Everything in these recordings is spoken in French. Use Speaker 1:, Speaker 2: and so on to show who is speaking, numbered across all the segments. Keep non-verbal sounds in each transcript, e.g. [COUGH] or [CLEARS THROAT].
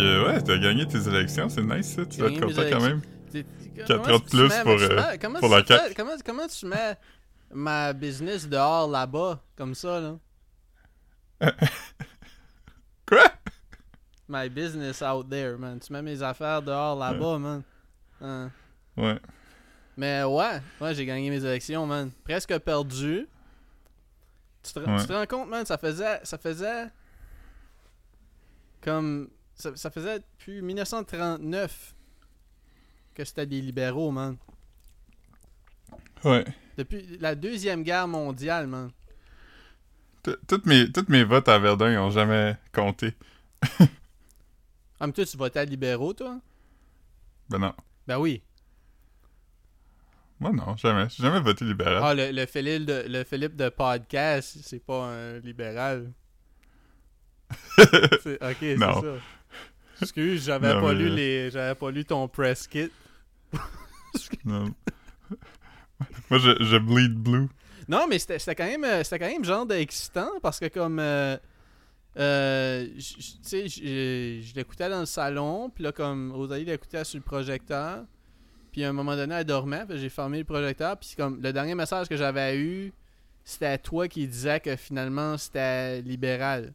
Speaker 1: ouais, t'as gagné tes élections, c'est nice ça. Tu vas être content quand même.
Speaker 2: T'es-
Speaker 1: Quatre
Speaker 2: comment
Speaker 1: ans de plus
Speaker 2: mets-
Speaker 1: pour, euh,
Speaker 2: mets- comment
Speaker 1: pour
Speaker 2: tu
Speaker 1: la
Speaker 2: fais- Comment, comment tu mets ma business dehors là-bas, comme ça, là? [LAUGHS]
Speaker 1: Quoi?
Speaker 2: My business out there, man. Tu mets mes affaires dehors là-bas, man. Hein?
Speaker 1: Ouais.
Speaker 2: Mais ouais, ouais, j'ai gagné mes élections, man. Presque perdu. Tu te,
Speaker 1: Ouais.
Speaker 2: tu te rends compte, man, ça faisait. Ça faisait. Comme. Ça, ça faisait depuis 1939 que c'était des libéraux, man.
Speaker 1: Ouais.
Speaker 2: Depuis la Deuxième Guerre mondiale, man.
Speaker 1: Toutes mes, toutes mes votes à Verdun, ils ont jamais compté. [LAUGHS]
Speaker 2: Ah, mais toi, tu votais à libéraux, toi?
Speaker 1: Ben non.
Speaker 2: Ben oui.
Speaker 1: Moi, non, jamais. J'ai jamais voté libéral.
Speaker 2: Ah, le, le, Philippe de, le Philippe de podcast, c'est pas un libéral. [LAUGHS] Ok, c'est ça. Excuse, j'avais pas
Speaker 1: mais-
Speaker 2: lu les. J'avais pas lu ton press kit. [LAUGHS]
Speaker 1: Non. Moi, je, je bleed blue.
Speaker 2: Non, mais c'était c'était quand même euh, c'était quand même genre d'excitant parce que comme euh, euh, tu sais je l'écoutais dans le salon, puis là comme Rosalie l'écoutait sur le projecteur. Puis à un moment donné elle dormait, puis j'ai fermé le projecteur, puis comme le dernier message que j'avais eu, c'était toi qui disais que finalement c'était libéral.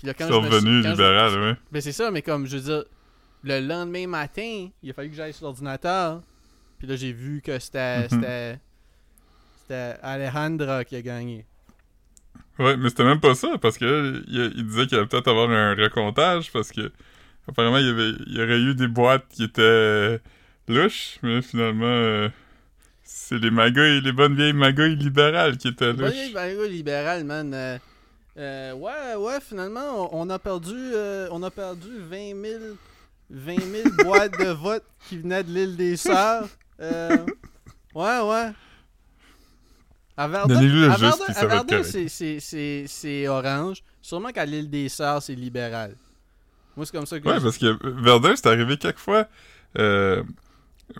Speaker 2: Puis là quand quand je-
Speaker 1: libéral, ouais.
Speaker 2: ben c'est ça, mais comme je veux dire, le lendemain matin, il a fallu que j'aille sur l'ordinateur. Puis là, j'ai vu que c'était
Speaker 1: Mhm.
Speaker 2: c'était c'était Alejandra qui a gagné.
Speaker 1: Ouais, mais c'était même pas ça, parce que il, il disait qu'il allait peut-être avoir un recomptage, parce que apparemment, il y, avait, il y aurait eu des boîtes qui étaient louches, mais finalement, euh, c'est les magouilles, les bonnes vieilles magouilles libérales qui étaient louches.
Speaker 2: il y a eu libéral, man. Euh, euh, ouais, ouais, finalement, on, on a perdu euh, on a perdu 20 000, 20 000 boîtes de vote qui venaient de l'île des Sœurs. Euh, ouais, ouais. À Verdun, c'est- orange. Sûrement qu'à l'île des Sœurs, c'est libéral. Moi, c'est comme ça que
Speaker 1: Ouais,
Speaker 2: je-
Speaker 1: parce que Verdun, c'est arrivé quelques fois. Euh,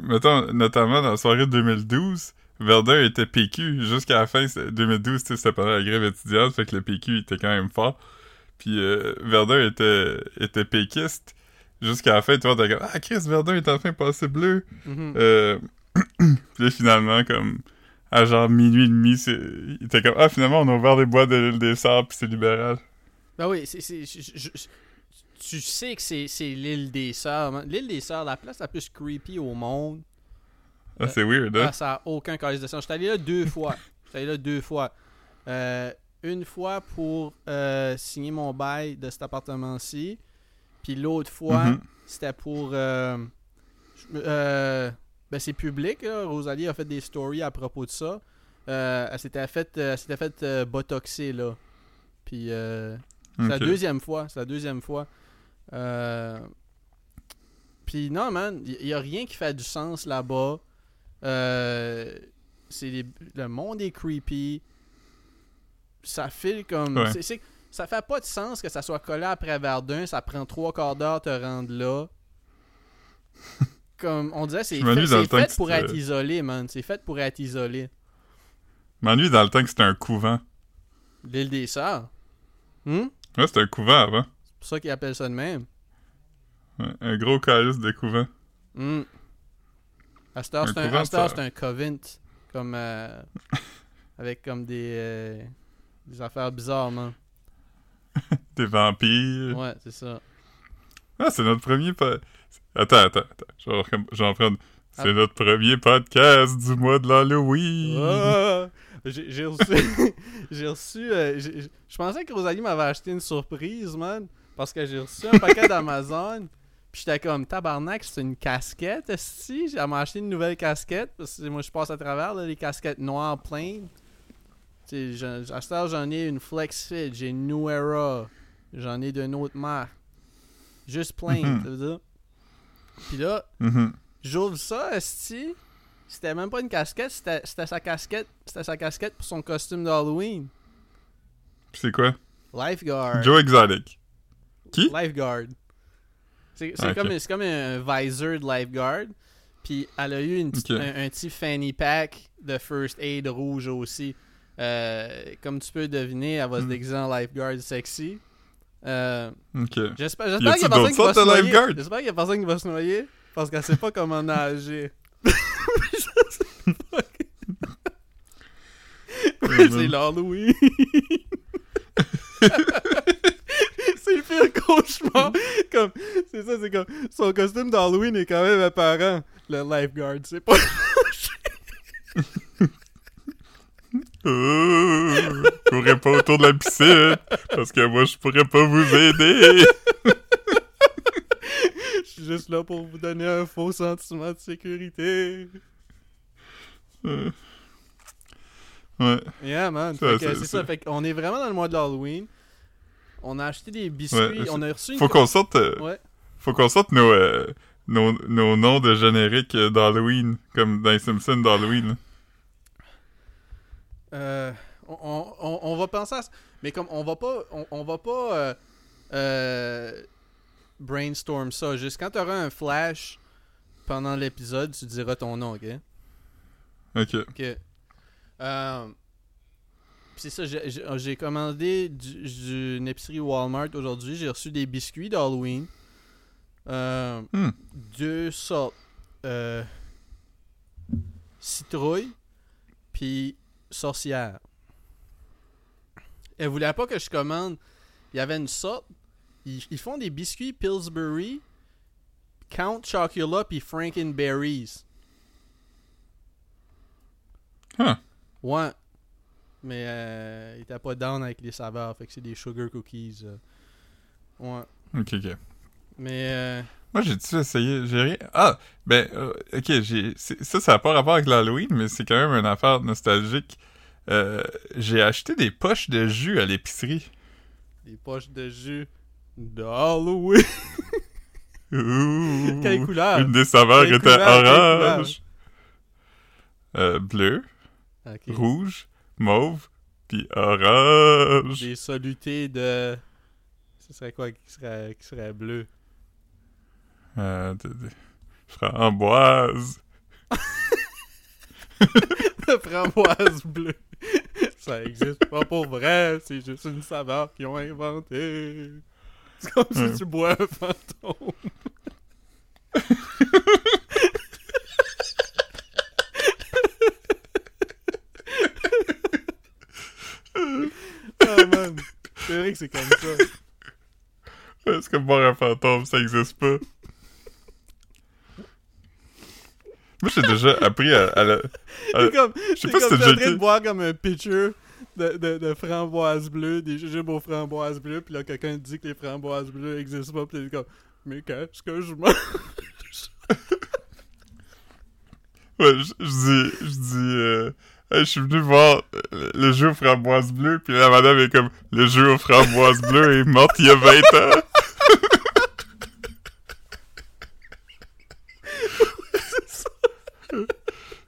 Speaker 1: mettons, notamment dans la soirée de 2012, Verdun était PQ. Jusqu'à la fin c'est- 2012, tu sais, c'était pendant la grève étudiante, fait que le PQ était quand même fort. Puis euh, Verdun était, était péquiste. Jusqu'à la fin, tu vois, t'es comme Ah, Chris, Verdun est enfin passé bleu.
Speaker 2: Mhm.
Speaker 1: Euh, [CLEARS THROAT] puis là, finalement, comme à genre minuit et demi, il était comme Ah, finalement, on a ouvert des boîtes de l'île des Sables, puis c'est libéral.
Speaker 2: Ben oui, c'est, tu sais que c'est, c'est l'île des Sœurs. man. L'île des Sœurs, la place la plus creepy au monde.
Speaker 1: Ah, c'est weird, hein?
Speaker 2: Ah, ça n'a aucun calice de sens. J'étais allé là deux [LAUGHS] fois. J'étais allé là deux fois. Euh, une fois pour euh, signer mon bail de cet appartement-ci. Puis l'autre fois,
Speaker 1: Mhm.
Speaker 2: c'était pour. euh, euh, ben, c'est public. là. Rosalie a fait des stories à propos de ça. Elle s'était fait, elle s'était fait euh, botoxer, là. Puis. c'est la deuxième fois. C'est la deuxième fois. Puis non, man, il y, a rien qui fait du sens là-bas. Euh... C'est le monde est creepy. Ça file comme.
Speaker 1: Ouais.
Speaker 2: Ça fait pas de sens que ça soit collé après Verdun. Ça prend trois quarts d'heure te rendre là. [LAUGHS] comme on disait, c'est fait, pour être isolé, man. C'est fait pour être isolé.
Speaker 1: M'ennuie dans le temps que c'était un couvent.
Speaker 2: L'île des Sœurs. Hmm?
Speaker 1: Ouais, c'était un couvent avant.
Speaker 2: C'est pour ça qu'ils appellent ça de même.
Speaker 1: Ouais, un gros calice de couvent.
Speaker 2: Hmm. À heure,
Speaker 1: Un
Speaker 2: c'est un, c'est un covent. Comme. euh, avec comme des. euh, des affaires bizarres, man. [LAUGHS]
Speaker 1: Des vampires.
Speaker 2: Ouais, c'est ça.
Speaker 1: Ah, c'est notre premier pod... Attends, attends, attends. Je vais, recom- je vais en prendre... C'est
Speaker 2: Ah.
Speaker 1: notre premier podcast du mois de l'Halloween.
Speaker 2: Ah! J'ai reçu. [LAUGHS] j'ai reçu. euh, Je pensais que Rosalie m'avait acheté une surprise, man. Parce que j'ai reçu un paquet d'Amazon. Puis j'étais comme tabarnak, c'est une casquette, si m'a acheté une nouvelle casquette. Parce que moi, je passe à travers là, les casquettes noires pleines. Tu sais, j'en- ai une Flex Fit, j'ai une New Era. J'en ai d'une autre marque. Juste plein,
Speaker 1: Mhm.
Speaker 2: tu veux dire. Puis là,
Speaker 1: Mhm.
Speaker 2: J'ouvre ça, Esti. C'était même pas une casquette, c'était sa casquette. C'était sa casquette pour son costume d'Halloween.
Speaker 1: C'est quoi?
Speaker 2: Lifeguard.
Speaker 1: Joe Exotic. Qui?
Speaker 2: Lifeguard. C'est c'est
Speaker 1: Ah, ok.
Speaker 2: comme, comme un visor de lifeguard. Puis elle a eu une un, un petit fanny pack de first aid rouge aussi. Euh, comme tu peux deviner, elle va se
Speaker 1: Hmm.
Speaker 2: déguiser en lifeguard sexy. Euh. J'espère qu'il y a personne qui va se noyer. J'espère qu'il y a personne qui va se noyer parce qu'elle sait pas comment nager. [LAUGHS] [LAUGHS] c'est l'Halloween. [LAUGHS] c'est le pire cauchemar. [LAUGHS] Comme, c'est ça, c'est comme son costume d'Halloween est quand même apparent. Le lifeguard, c'est pas.
Speaker 1: Euh, courez pas autour de la piscine, parce que moi, je pourrais pas vous aider. [LAUGHS]
Speaker 2: Je suis juste là pour vous donner un faux sentiment de sécurité.
Speaker 1: Euh. Ouais.
Speaker 2: Yeah, man. Fait
Speaker 1: c'est-
Speaker 2: ça. Fait qu'on est vraiment dans le mois de l'Halloween. On a acheté des biscuits.
Speaker 1: Ouais,
Speaker 2: on a reçu une.
Speaker 1: Faut qu'on sorte, euh,
Speaker 2: Ouais.
Speaker 1: faut qu'on sorte nos, euh, nos, nos noms de générique euh, d'Halloween, comme dans les Simpsons d'Halloween.
Speaker 2: Euh, on, on- on- on va penser à ça. Mais comme on va pas. On, on va pas. brainstorm ça. Juste quand t'auras un flash pendant l'épisode, tu diras ton nom, ok?
Speaker 1: Ok.
Speaker 2: Ok. Euh, pis c'est ça, j'ai- j'ai commandé du- du- épicerie Walmart aujourd'hui. J'ai reçu des biscuits d'Halloween. Euh,
Speaker 1: Hmm.
Speaker 2: Deux sortes. Euh, citrouille, puis sorcière. Elle voulait pas que je commande. Il y avait une sorte. Ils, ils font des biscuits Pillsbury, Count Chocula, puis Frankenberries.
Speaker 1: Huh.
Speaker 2: Ouais. Mais euh, il était pas down avec les saveurs. Fait que c'est des sugar cookies. euh. Ouais.
Speaker 1: Ok, ok.
Speaker 2: Mais euh,
Speaker 1: Moi, j'ai-tu essayé? J'ai rien. Ah! Ben, euh, ok, j'ai. Ça, ça n'a pas rapport avec l'Halloween, mais c'est quand même une affaire nostalgique. J'ai acheté des poches de jus à l'épicerie.
Speaker 2: des poches de jus d'Halloween. Quelle couleur?
Speaker 1: Une des saveurs
Speaker 2: Quelle
Speaker 1: était
Speaker 2: couleur?
Speaker 1: Orange. Bleu, rouge, mauve, puis orange.
Speaker 2: Des solutés de. Ce serait quoi qui serait, qui serait bleu?
Speaker 1: Euh, de, de- framboise. [LAUGHS]
Speaker 2: De framboise bleue. Ça existe pas pour vrai, c'est juste une saveur qu'ils ont inventée. C'est comme si tu bois un fantôme. [LAUGHS] Ah man, c'est vrai que c'est comme ça.
Speaker 1: C'est comme boire un fantôme, ça existe pas. Moi, j'ai déjà appris à, à la... à-
Speaker 2: comme,
Speaker 1: sais pas si
Speaker 2: t'es en
Speaker 1: déjà
Speaker 2: train de boire comme un pitcher de, de, de framboises bleues, des jujubes aux framboises bleues, puis là quelqu'un dit que les framboises bleues existent pas, puis t'es comme, mais qu'est-ce que je mange? [LAUGHS]
Speaker 1: Ouais, je, je dis... Je dis... Euh... Hey, je suis venu voir euh, le jeu aux framboises bleues, puis la madame est comme... Le jeu aux framboises bleues est morte il y a 20 ans.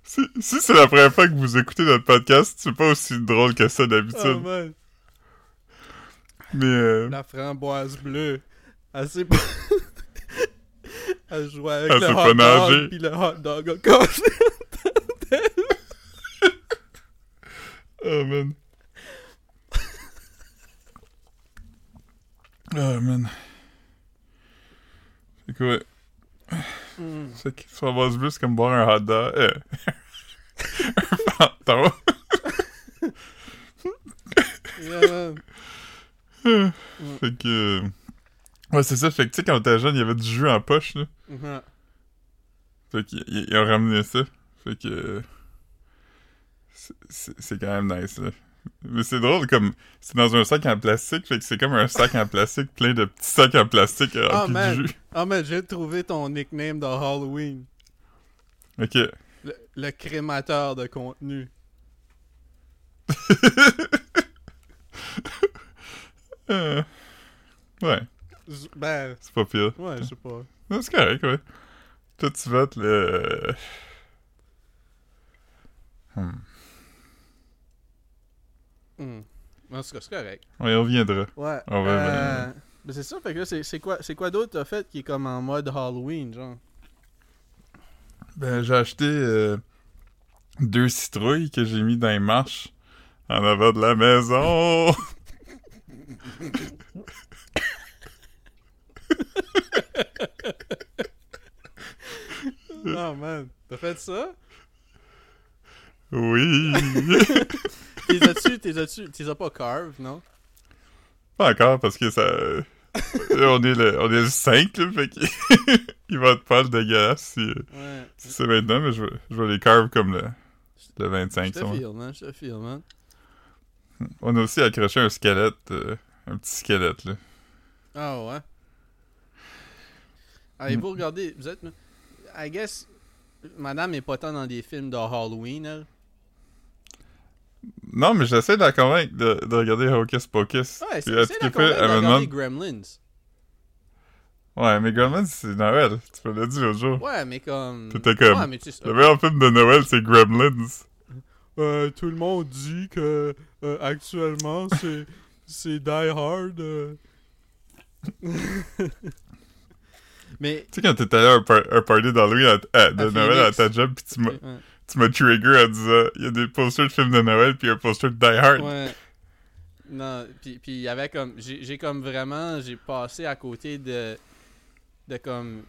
Speaker 1: Si, si c'est la première fois que vous écoutez notre podcast, c'est pas aussi drôle que ça
Speaker 2: Oh
Speaker 1: d'habitude.
Speaker 2: man,
Speaker 1: Mais euh,
Speaker 2: la framboise bleue, elle sait pas... [LAUGHS] elle jouait avec
Speaker 1: Elle
Speaker 2: le hot dog, puis le hot dog
Speaker 1: Oh. Oh man. C'est?
Speaker 2: Hmm.
Speaker 1: C'est que framboise bleue, c'est comme boire un hot dog? Euh. [LAUGHS] un fantôme.
Speaker 2: Yeah, man.
Speaker 1: fait que. euh, Ouais, c'est ça. Fait que tu sais, quand t'étais jeune, il y avait du jus en poche, là.
Speaker 2: Mhm.
Speaker 1: Fait qu'ils ils- ils ont ramené ça. Fait que. Euh, c'est- quand même nice, là. Mais c'est drôle, comme. C'est dans un sac en plastique, fait que c'est comme un sac en plastique plein de petits sacs en plastique euh,
Speaker 2: Ah,
Speaker 1: remplis de
Speaker 2: man.
Speaker 1: jus.
Speaker 2: Ah man, j'ai trouvé ton nickname dans Halloween.
Speaker 1: Ok.
Speaker 2: Le, le crémateur de contenu. [LAUGHS]
Speaker 1: Euh, ouais,
Speaker 2: Ben,
Speaker 1: c'est pas pire.
Speaker 2: ouais, je sais pas.
Speaker 1: C'est correct, ouais. Toi, tu vas être le. Hmm.
Speaker 2: Hmm. En tout cas, c'est correct.
Speaker 1: Ouais, on reviendra.
Speaker 2: Ouais.
Speaker 1: On mais
Speaker 2: euh, ben, c'est ça, fait que là, c'est quoi, quoi d'autre t'as fait qui est comme en mode Halloween, genre?
Speaker 1: Ben, j'ai acheté euh, deux citrouilles que j'ai mis dans les marches en avant de la maison. [LAUGHS]
Speaker 2: oh man, t'as fait ça?
Speaker 1: Oui! [LAUGHS]
Speaker 2: T'es as-tu, t'es as-tu, t'es as pas carve, non?
Speaker 1: Pas encore, parce que ça... Là, on est le, on est le 5, là, fait qu'il [LAUGHS] il va être pas le dégueulasse si,
Speaker 2: Ouais.
Speaker 1: si c'est maintenant, mais je je vais les carve comme le, le
Speaker 2: Je
Speaker 1: 25.
Speaker 2: te
Speaker 1: ça, ouais.
Speaker 2: file, man, je te file, man.
Speaker 1: On a aussi accroché un squelette, euh, un petit squelette, là.
Speaker 2: Ah ouais. Allez, vous regardez, vous êtes... I guess, madame est pas tant dans des films de Halloween, elle.
Speaker 1: Non, mais j'essaie de la convaincre de, de regarder Hocus Pocus.
Speaker 2: Ouais, c'est la convaincre de
Speaker 1: me
Speaker 2: regarder
Speaker 1: demande...
Speaker 2: Gremlins.
Speaker 1: Ouais, mais Gremlins, c'est Noël. Tu me l'as dit l'autre jour.
Speaker 2: Ouais, mais comme...
Speaker 1: T'étais comme-
Speaker 2: Ouais, mais tu sais...
Speaker 1: Le meilleur film de Noël, c'est Gremlins. [LAUGHS]
Speaker 2: Euh, tout le monde dit que euh, actuellement c'est [LAUGHS] c'est Die Hard. euh. [LAUGHS] Mais
Speaker 1: Tu sais, quand t'étais allé à un, par- un party d'Halloween à- à- de
Speaker 2: À
Speaker 1: Noël à ta job, pis tu m'as
Speaker 2: ouais,
Speaker 1: tu m'as trigger en disant il y a des posters de films de Noël, puis un poster de Die Hard.
Speaker 2: ouais. Non, puis il y avait comme j'ai comme vraiment j'ai passé à côté de de comme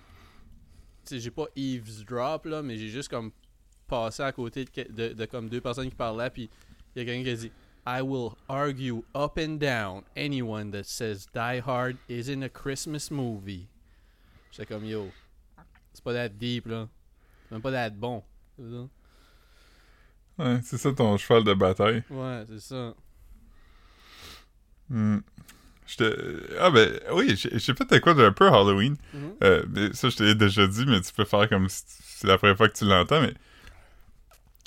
Speaker 2: tu sais j'ai pas eavesdrop là, mais j'ai juste comme passé à côté de, de comme deux personnes qui parlaient puis il y a quelqu'un qui a dit I will argue up and down anyone that says Die Hard isn't a Christmas movie. J'étais comme yo. C'est pas that deep là. C'est même pas that bon. C'est ça?
Speaker 1: Ouais, c'est ça ton cheval de bataille.
Speaker 2: Ouais, c'est ça.
Speaker 1: Hmm. J'étais... Ah ben, oui, j'ai j'ai fait quoi d'un peu Halloween.
Speaker 2: Mhm.
Speaker 1: Euh, ça, je te l'ai déjà dit, mais tu peux faire comme si c'est la première fois que tu l'entends, mais...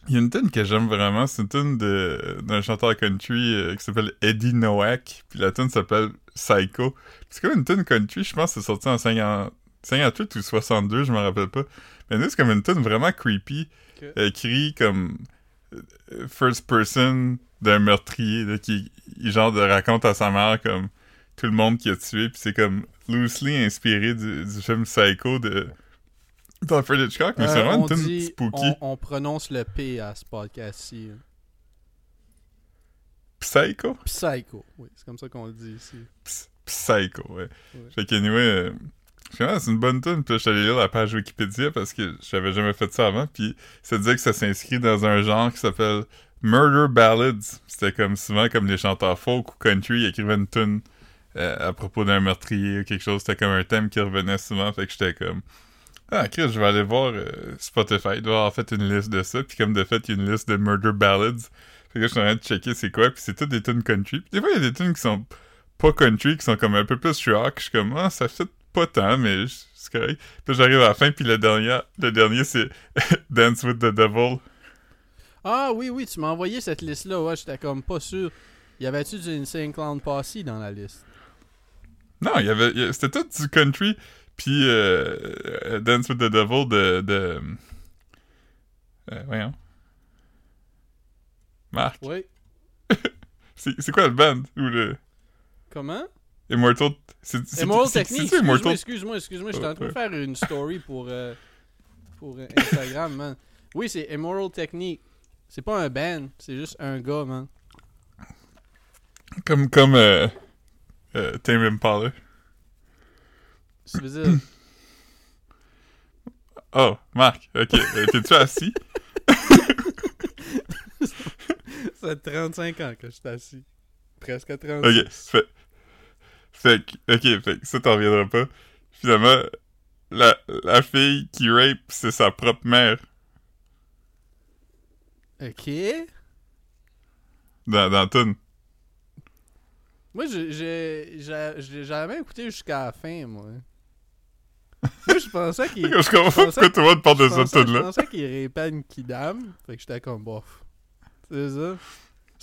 Speaker 1: Il y a une tune que j'aime vraiment, c'est une tune de, d'un chanteur country euh, qui s'appelle Eddie Nowak, puis la tune s'appelle Psycho. C'est comme une tune country, je pense que c'est sorti en 50 58 ou 62, je me rappelle pas. Mais nous, c'est comme une tune vraiment creepy,
Speaker 2: Ok.
Speaker 1: euh, écrit comme first person d'un meurtrier, là, qui genre de raconte à sa mère comme tout le monde qui a tué, puis c'est comme loosely inspiré du, du film Psycho de d'Alfred Hitchcock, mais c'est
Speaker 2: Euh,
Speaker 1: vraiment une
Speaker 2: dit-
Speaker 1: spooky.
Speaker 2: On, on prononce le P à ce podcast-ci.
Speaker 1: Psycho?
Speaker 2: Psycho. Oui, c'est comme ça qu'on le dit ici.
Speaker 1: Ps- Psycho, ouais.
Speaker 2: Ouais.
Speaker 1: Fait qu'anyway, euh, c'est une bonne tune. Puis là, je suis allé lire la page Wikipédia parce que j'avais jamais fait ça avant. Puis ça disait que ça s'inscrit dans un genre qui s'appelle Murder Ballads. C'était comme souvent comme les chanteurs folk ou country ils écrivaient une tune euh, à propos d'un meurtrier ou quelque chose. C'était comme un thème qui revenait souvent. Fait que j'étais comme Ah, Chris, je vais aller voir euh, Spotify. Il doit avoir fait une liste de ça. Puis comme de fait, il y a une liste de Murder Ballads. Fait que je suis en train de checker c'est quoi. Puis c'est toutes des tunes country. Puis des fois, il y a des tunes qui sont pas country, qui sont comme un peu plus rock. Je suis comme, ah, ça fait pas tant, mais c'est correct. Puis j'arrive à la fin, puis le dernier, le dernier c'est [LAUGHS] Dance with the Devil.
Speaker 2: Ah oui, oui, tu m'as envoyé cette liste-là. Ouais, j'étais comme pas sûr. Y avait-tu du Insane Clown Posse dans la liste?
Speaker 1: Non, y avait, c'était tout du country, puis euh, euh, Dance with the Devil de. de euh, voyons. Marc,
Speaker 2: Oui. [LAUGHS]
Speaker 1: c'est c'est quoi le band Ou le?
Speaker 2: Comment?
Speaker 1: Immortal. C'est c'est-
Speaker 2: Technique. Excuse-moi,
Speaker 1: Immortal.
Speaker 2: excuse-moi, excuse-moi. J'étais en train de faire une story pour, euh, pour euh, Instagram, man. Oui, c'est Emerald Technique. C'est pas un band, c'est juste un gars, man.
Speaker 1: Comme, comme euh, euh, Tame Impala.
Speaker 2: Ça veut dire. [CLEARS THROAT]
Speaker 1: Oh, Marc, ok. Euh, T'es-tu assis? [LAUGHS]
Speaker 2: Ça fait 35 ans que je suis assis. Presque 36.
Speaker 1: Ok, fait, fait que, ok, fait que ça t'en reviendra pas. Finalement, la, la fille qui rape, c'est sa propre mère
Speaker 2: Ok.
Speaker 1: dans, dans Toon.
Speaker 2: Moi, j'ai- j'ai j'ai- j'ai jamais écouté jusqu'à la fin, moi. Moi, je pensais qu'il. [LAUGHS]
Speaker 1: Je comprends pas pourquoi tout le monde parle de
Speaker 2: Je
Speaker 1: cette
Speaker 2: pensais, je pensais qu'il répète une kidam. Fait que j'étais comme bof. C'est ça.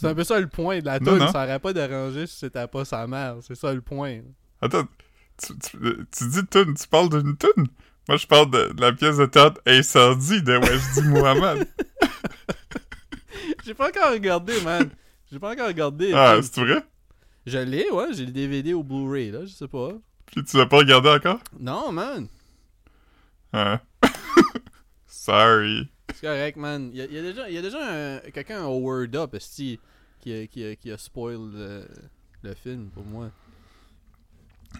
Speaker 2: C'est un peu ça le point de la tune. Ça aurait pas dérangé si c'était pas sa mère. C'est ça le point.
Speaker 1: Attends, tu, tu, tu dis Toon, tu parles d'une tune Moi, je parle de, de la pièce de théâtre Incendie de Wajdi [LAUGHS] Muhammad.
Speaker 2: J'ai pas encore regardé, man. J'ai pas encore regardé.
Speaker 1: ah, c'est vrai?
Speaker 2: Je l'ai, ouais. J'ai le DVD au Blu-ray, là. Je sais pas.
Speaker 1: Puis tu l'as pas regardé encore?
Speaker 2: Non, man.
Speaker 1: Ah. [LAUGHS] Sorry.
Speaker 2: C'est correct, man. Il y a, il y a déjà, il y a déjà un- quelqu'un au Word Up, esti, qui, a- qui, a- qui a spoil le, le film pour moi.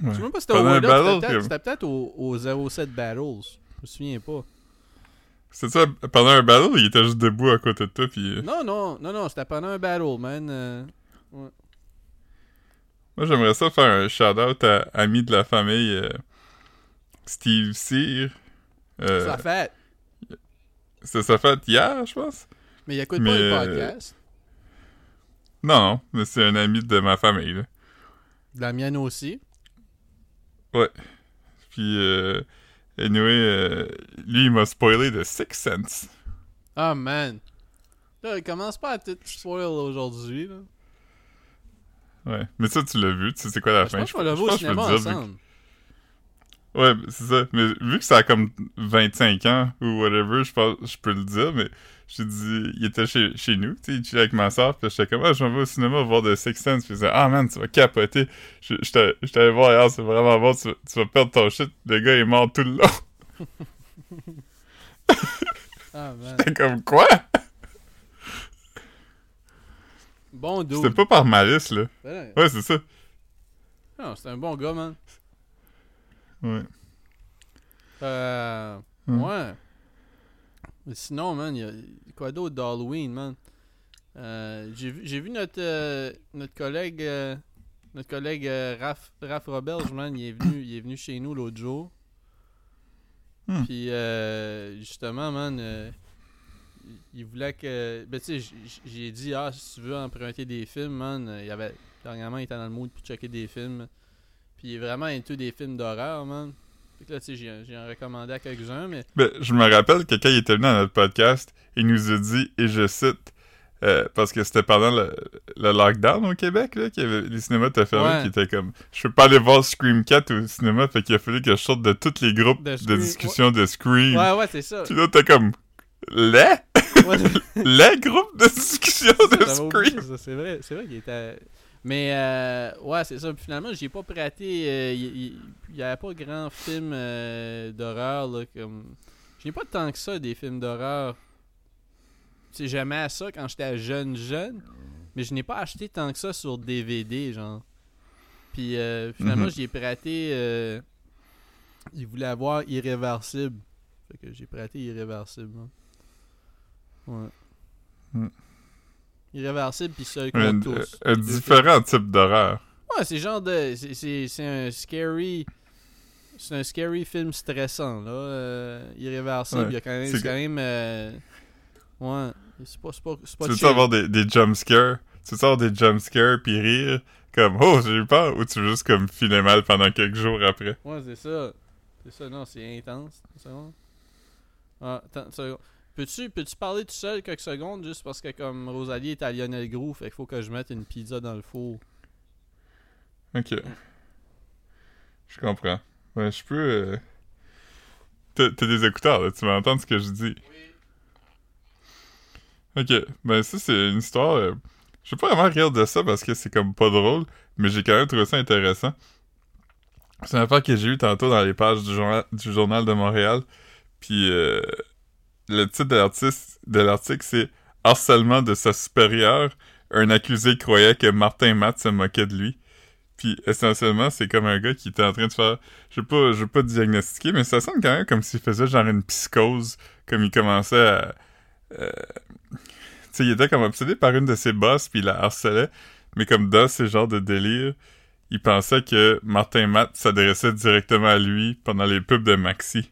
Speaker 2: Je sais même pas si c'était au
Speaker 1: battle,
Speaker 2: C'était peut-être- C'était au, au 07 Battles. Je me souviens pas.
Speaker 1: C'est ça, pendant un battle, il était juste debout à côté de toi, puis... euh,
Speaker 2: Non, non, non, non, c'était pendant un battle, man. euh,
Speaker 1: Moi, j'aimerais ça faire un shout-out à ami de la famille euh, Steve Sear. Euh,
Speaker 2: Ça fait.
Speaker 1: c'est sa fête hier, je pense?
Speaker 2: Mais il écoute
Speaker 1: mais,
Speaker 2: pas les
Speaker 1: euh,
Speaker 2: podcasts.
Speaker 1: Non, non, mais c'est un ami de ma famille, là.
Speaker 2: De la mienne aussi.
Speaker 1: Puis, euh, anyway, euh, lui, il m'a spoilé de Six Sense.
Speaker 2: Ah, man. Là, il commence pas à tout spoil aujourd'hui, là.
Speaker 1: Ouais, mais ça, tu l'as vu, tu sais c'est quoi la
Speaker 2: Je
Speaker 1: fin?
Speaker 2: pense qu'on l'a
Speaker 1: je
Speaker 2: vu au
Speaker 1: je
Speaker 2: cinéma ensemble.
Speaker 1: Ouais, c'est ça. Mais vu que ça a comme 25 ans ou whatever, je pense je peux le dire, mais j'ai dit, il était chez, chez nous, tu sais, il chillait avec ma soeur, puis j'étais comme, ah, je m'en vais au cinéma voir The Six Sense, puis il disait, ah man, tu vas capoter. Je je t'ai- je voir hier, c'est vraiment bon, tu, vas- tu vas perdre ton shit. Le gars est mort tout le long.
Speaker 2: Ah, [LAUGHS] man.
Speaker 1: J'étais comme, quoi?
Speaker 2: Bon dude.
Speaker 1: C'était pas par malice, là.
Speaker 2: Ouais.
Speaker 1: Ouais, c'est ça.
Speaker 2: Non, c'est un bon gars, man.
Speaker 1: Ouais.
Speaker 2: Euh.
Speaker 1: Hmm.
Speaker 2: Ouais. Mais sinon, man, il y a quoi d'autre d'Halloween, man? Euh, j'ai vu, notre, euh, notre collègue, euh, notre collègue Raph, Raph Roberge, man, il est venu, il est venu chez nous l'autre jour.
Speaker 1: Hmm.
Speaker 2: Puis, euh, justement, man, il- voulait que. Ben, tu sais, j'ai dit, ah, si tu veux emprunter des films, man, il y avait. Dernièrement, il était dans le mood pour checker des films. Puis, il est vraiment into des films d'horreur, man. Fait que là, tu sais, j'ai j'ai en recommandé à quelques-uns, mais.
Speaker 1: Ben, je me rappelle que quand il était venu dans notre podcast, il nous a dit, et je cite, euh, parce que c'était pendant le, le lockdown au Québec, là, qu'il y avait les cinémas étaient fermés,
Speaker 2: Ouais.
Speaker 1: qui était comme, je peux pas aller voir Scream 4 au cinéma, fait qu'il a fallu que je sorte de tous les groupes
Speaker 2: De
Speaker 1: discussion de Scream.
Speaker 2: Ouais, ouais, c'est ça.
Speaker 1: Puis là, t'es comme, les, [LAUGHS] les groupes de discussion de Scream.
Speaker 2: c'est vrai, c'est vrai qu'il était. Mais euh, ouais, c'est ça. Puis finalement, j'ai pas prêté. euh, Il il- il y avait pas grand film euh, d'horreur là, comme. J'ai pas tant que ça des films d'horreur. Tu sais, j'aimais à ça quand j'étais jeune jeune, mais je n'ai pas acheté tant que ça sur DVD genre. Puis euh, finalement,
Speaker 1: Mhm.
Speaker 2: j'ai prêté. euh, il voulait avoir irréversible. Fait que j'ai prêté irréversible. hein. Ouais.
Speaker 1: Mm.
Speaker 2: Irréversible puis seul
Speaker 1: Un,
Speaker 2: contre tous.
Speaker 1: un différent type d'horreur.
Speaker 2: Ouais, c'est genre de. c'est- C'est c'est un scary. C'est un scary film stressant, là. euh, irréversible.
Speaker 1: Ouais,
Speaker 2: Il y a quand même.
Speaker 1: c'est
Speaker 2: C'est quand même. euh, ouais. C'est pas. C'est pas, c'est pas
Speaker 1: Tu veux avoir des, des jumpscares? Tu veux avoir des jumpscares puis rire? Comme, oh, j'ai eu peur? Ou tu veux juste comme filer mal pendant quelques jours après?
Speaker 2: Ouais, c'est ça. C'est ça, non, c'est intense. Seconde. Ah, attends. Peux-tu peux parler tout seul quelques secondes juste parce que comme Rosalie est à Lionel Groux, fait qu'il faut que je mette une pizza dans le four.
Speaker 1: Ok. Je comprends. Ouais, je peux... euh, T'as des écouteurs, là. Tu vas entendre ce que je dis? Ok. Ben, ça, c'est une histoire... euh, Je vais pas vraiment rire de ça parce que c'est comme pas drôle, mais j'ai quand même trouvé ça intéressant. C'est une affaire que j'ai eue tantôt dans les pages du journal, du journal de Montréal. Puis euh, le titre de l'article, c'est Harcèlement de sa supérieure. Un accusé croyait que Martin Matt se moquait de lui. Puis essentiellement, c'est comme un gars qui était en train de faire. Je sais pas, je veux pas diagnostiquer, mais ça sonne quand même comme s'il faisait genre une psychose, comme il commençait à. euh, tu sais, il était comme obsédé par une de ses bosses, puis il la harcelait. Mais comme dans ces genres de délire, il pensait que Martin Matt s'adressait directement à lui pendant les pubs de Maxi.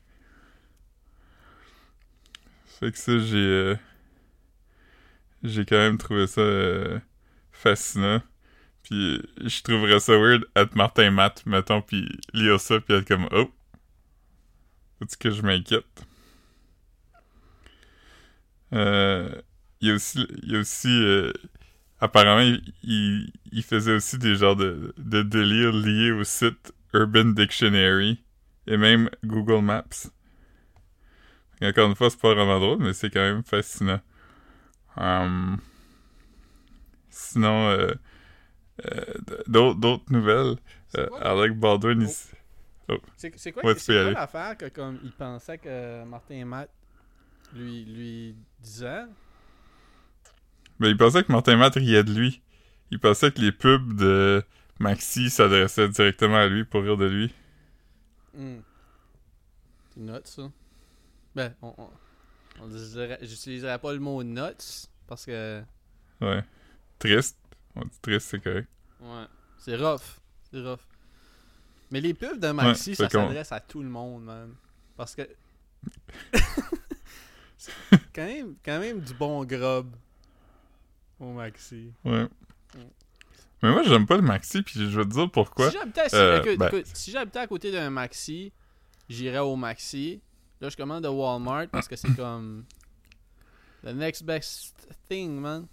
Speaker 1: Fait que ça, j'ai. euh, j'ai quand même trouvé ça euh, fascinant. Puis je trouverais ça weird être Martin Matt, mettons, puis lire ça, puis être comme Oh! Est-ce que je m'inquiète? Euh, il y a aussi. Y a aussi apparemment, il faisait aussi des genres de, de délires liés au site Urban Dictionary et même Google Maps. Encore une fois, c'est pas vraiment drôle, mais c'est quand même fascinant. Hum, sinon, euh, euh, d'autres nouvelles. Euh, Alec Baldwin, il
Speaker 2: Oh.
Speaker 1: s-
Speaker 2: C'est quoi,
Speaker 1: Ouais,
Speaker 2: quoi l'affaire que comme il pensait que Martin Matt lui, lui disait?
Speaker 1: ben, il pensait que Martin Matt riait de lui. Il pensait que les pubs de Maxi s'adressaient directement à lui pour rire de lui.
Speaker 2: Hmm. C'est note ça. Ben, on, on- pas le mot nuts parce que.
Speaker 1: Ouais. Triste. On dit triste, c'est correct.
Speaker 2: Ouais. C'est rough. C'est rough. Mais les pubs de Maxi,
Speaker 1: Ouais,
Speaker 2: ça s'adresse à tout le monde, man. Parce que. c'est [LAUGHS] quand même, quand même du bon grub au Maxi.
Speaker 1: Ouais. Mais moi, j'aime pas le maxi, puis je vais te dire pourquoi.
Speaker 2: Si j'habitais
Speaker 1: Euh, ben-
Speaker 2: si j'habitais à côté d'un Maxi, j'irais au Maxi. Là, je commande de Walmart parce que c'est comme. [COUGHS] The next best thing, man.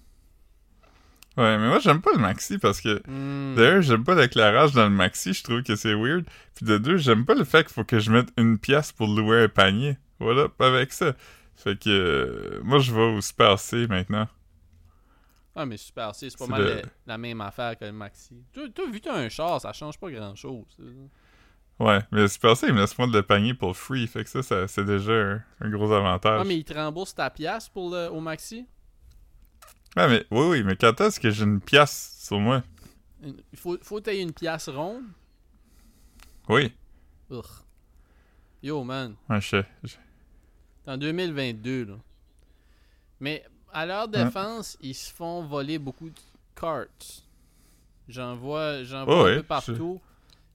Speaker 1: Ouais, mais moi, j'aime pas le maxi parce que.
Speaker 2: Hmm.
Speaker 1: D'ailleurs, j'aime pas l'éclairage dans le maxi, je trouve que c'est weird. Puis de deux, j'aime pas le fait qu'il faut que je mette une pièce pour louer un panier. Voilà, pas avec ça. Fait que euh, moi je vais au Super C maintenant.
Speaker 2: Ah, mais super, c'est c'est pas mal
Speaker 1: le-
Speaker 2: la, la même affaire que le Maxi. Toi, vu que t'as un char, ça change pas grand chose.
Speaker 1: Ouais, mais le Super C, il me laisse prendre le panier pour free. Fait que ça, ça c'est déjà un, un gros avantage.
Speaker 2: Ah, mais il te rembourse ta pièce pour le, au Maxi?
Speaker 1: Ouais, mais oui, oui, mais quand est-ce que j'ai une pièce sur moi?
Speaker 2: Il faut, faut que une pièce ronde.
Speaker 1: Oui.
Speaker 2: Yo, man.
Speaker 1: Ouais, je sais. je-
Speaker 2: C'est en 2022, là. Mais à leur
Speaker 1: Hein?
Speaker 2: défense, ils se font voler beaucoup de cartes. J'en vois, j'en
Speaker 1: Oh
Speaker 2: vois
Speaker 1: ouais,
Speaker 2: un peu partout.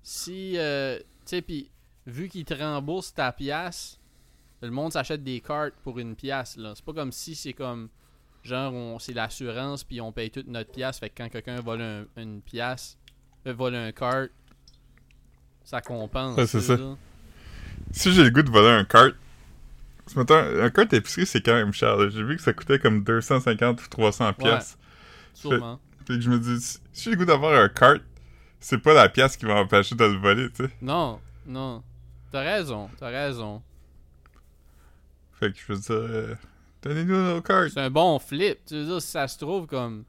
Speaker 2: Si, euh, sais, puis vu qu'ils te remboursent ta pièce, le monde s'achète des cartes pour une pièce, là. C'est pas comme si c'est comme, genre, on, c'est l'assurance, puis on paye toute notre pièce. Fait que quand quelqu'un vole un- une pièce, euh, vole un cart, ça compense.
Speaker 1: Ouais, c'est
Speaker 2: tu
Speaker 1: ça.
Speaker 2: là.
Speaker 1: Si j'ai le goût de voler un cart, ce matin, un cart épicerie, c'est quand même cher. là. J'ai vu que ça coûtait comme 250 ou 300 pièces.
Speaker 2: Sûrement.
Speaker 1: Fait que je me dis, si si j'ai le goût d'avoir un cart, c'est pas la pièce qui va m'empêcher de le voler, tu sais.
Speaker 2: Non, non. T'as raison, t'as raison.
Speaker 1: Fait que je veux dire, euh, donnez-nous nos cartes.
Speaker 2: C'est un bon flip. Tu veux dire, si ça se trouve comme.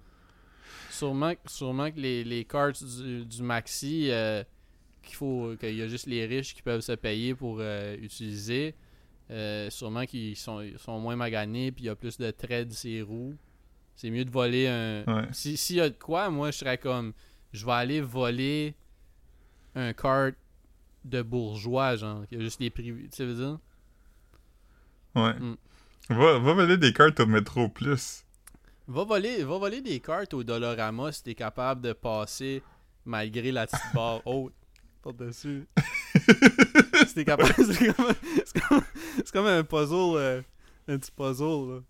Speaker 2: Sûrement, sûrement que les, les cartes du, du Maxi, euh, qu'il faut. qu'il y a juste les riches qui peuvent se payer pour euh, utiliser. Euh, sûrement qu'ils sont, sont moins maganés, puis il y a plus de traits de ces roues. C'est mieux de voler un.
Speaker 1: Ouais.
Speaker 2: Si- S'il y a de quoi, moi je serais comme. Je vais aller voler un cart de bourgeois, genre, qui a juste les prix. Tu sais, veux dire?
Speaker 1: Ouais.
Speaker 2: Mm.
Speaker 1: Va, va voler des cartes au métro plus.
Speaker 2: Va voler, va voler des cartes au Dolorama si t'es capable de passer malgré la petite barre [LAUGHS] haute par-dessus. si t'es capable. [LAUGHS] C'est comme, c'est comme, un puzzle. euh, un petit puzzle, là.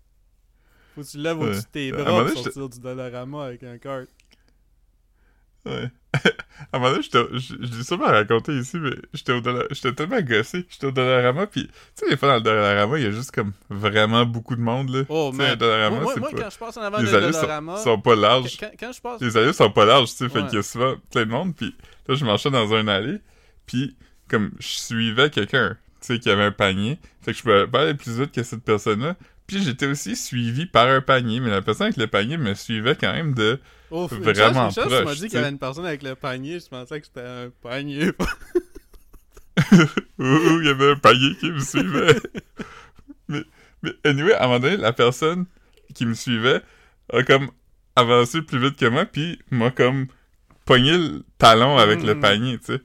Speaker 2: Faut que tu lèves
Speaker 1: Ouais.
Speaker 2: au-dessus de tes bras pour sortir du Dolorama avec un cart.
Speaker 1: Ouais. [LAUGHS] à un moment donné, je l'ai sûrement raconté ici, mais j'étais au Dollar- j'étais tellement gossé. J'étais au Dollarama, pis tu sais, des fois dans le Dollarama, il y a juste comme vraiment beaucoup de monde, là.
Speaker 2: Oh.
Speaker 1: Dollarama,
Speaker 2: Moi,
Speaker 1: pas...
Speaker 2: quand je passe en avant
Speaker 1: Les allées sont,
Speaker 2: Dolorama.
Speaker 1: sont pas larges.
Speaker 2: Quand, quand je passe.
Speaker 1: Les allées sont pas larges, tu sais, fait qu'il y a souvent plein de monde, puis là, je marchais dans un allée, puis comme je suivais quelqu'un, tu sais, qui avait un panier, fait que je pouvais pas aller plus vite que cette personne-là, puis j'étais aussi suivi par un panier, mais la personne avec le panier me suivait quand même de...
Speaker 2: Oh,
Speaker 1: vraiment
Speaker 2: une chance, tu m'as
Speaker 1: proche,
Speaker 2: dit qu'il y avait une personne avec le panier. Je pensais que c'était un panier. [LAUGHS] [LAUGHS]
Speaker 1: Ouh, il y avait un panier qui me suivait. [LAUGHS] mais, mais anyway, à un moment donné, la personne qui me suivait a comme avancé plus vite que moi, puis m'a comme pogné le talon avec le
Speaker 2: Mm.
Speaker 1: panier, tu sais.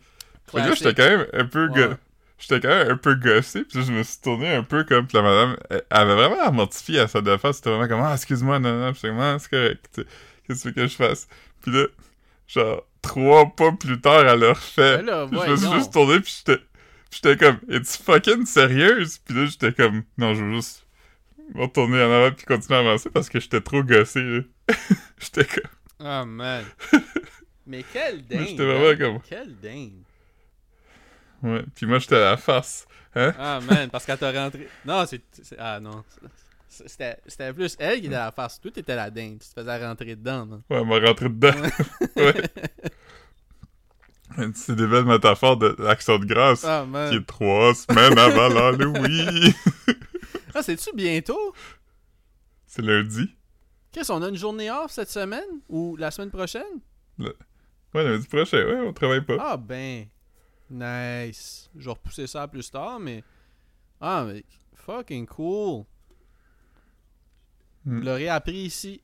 Speaker 1: J'étais quand même un peu...
Speaker 2: Ouais.
Speaker 1: J'étais quand même un peu gossé, puis je me suis tourné un peu comme... Puis la madame, elle avait vraiment l'air mortifiée à sa défense. C'était vraiment comme « Ah, excuse-moi, non, non. » Puis j'étais comme « Ah, c'est correct. Qu'est-ce que tu veux que je fasse? » Puis là, genre, trois pas plus tard, elle a refait.
Speaker 2: Ben là,
Speaker 1: je me suis juste tourné, puis j'étais... j'étais comme, es-tu fucking sérieuse? Puis là, j'étais comme, non, je veux juste me retourner en avant puis continuer à avancer parce que j'étais trop gossé, [LAUGHS] j'étais comme,
Speaker 2: Ah, man. [LAUGHS] Mais quel dingue.
Speaker 1: j'étais vraiment
Speaker 2: man.
Speaker 1: comme-
Speaker 2: Quel dingue.
Speaker 1: Ouais. Puis moi, j'étais à la face. Hein?
Speaker 2: Ah, man, parce qu'elle t'a rentré. Non, c'est. Ah, non. C'était plus elle qui était à la face. Toi, t'étais la dingue. Tu te faisais rentrer dedans, man.
Speaker 1: Ouais, elle m'a rentré dedans. ouais. C'est des belles métaphores de l'action de grâce.
Speaker 2: Ah,
Speaker 1: Qui est trois semaines avant l'Halloween. [LAUGHS]
Speaker 2: Ah, c'est-tu bientôt?
Speaker 1: C'est lundi.
Speaker 2: Qu'est-ce qu'on a une journée off cette semaine? Ou la semaine prochaine?
Speaker 1: Ouais, lundi prochain, ouais, on travaille pas.
Speaker 2: Ah, ben. Nice. Je vais repousser ça plus tard, mais. Ah, mais. Fucking cool.
Speaker 1: Hmm.
Speaker 2: Vous l'aurez appris ici.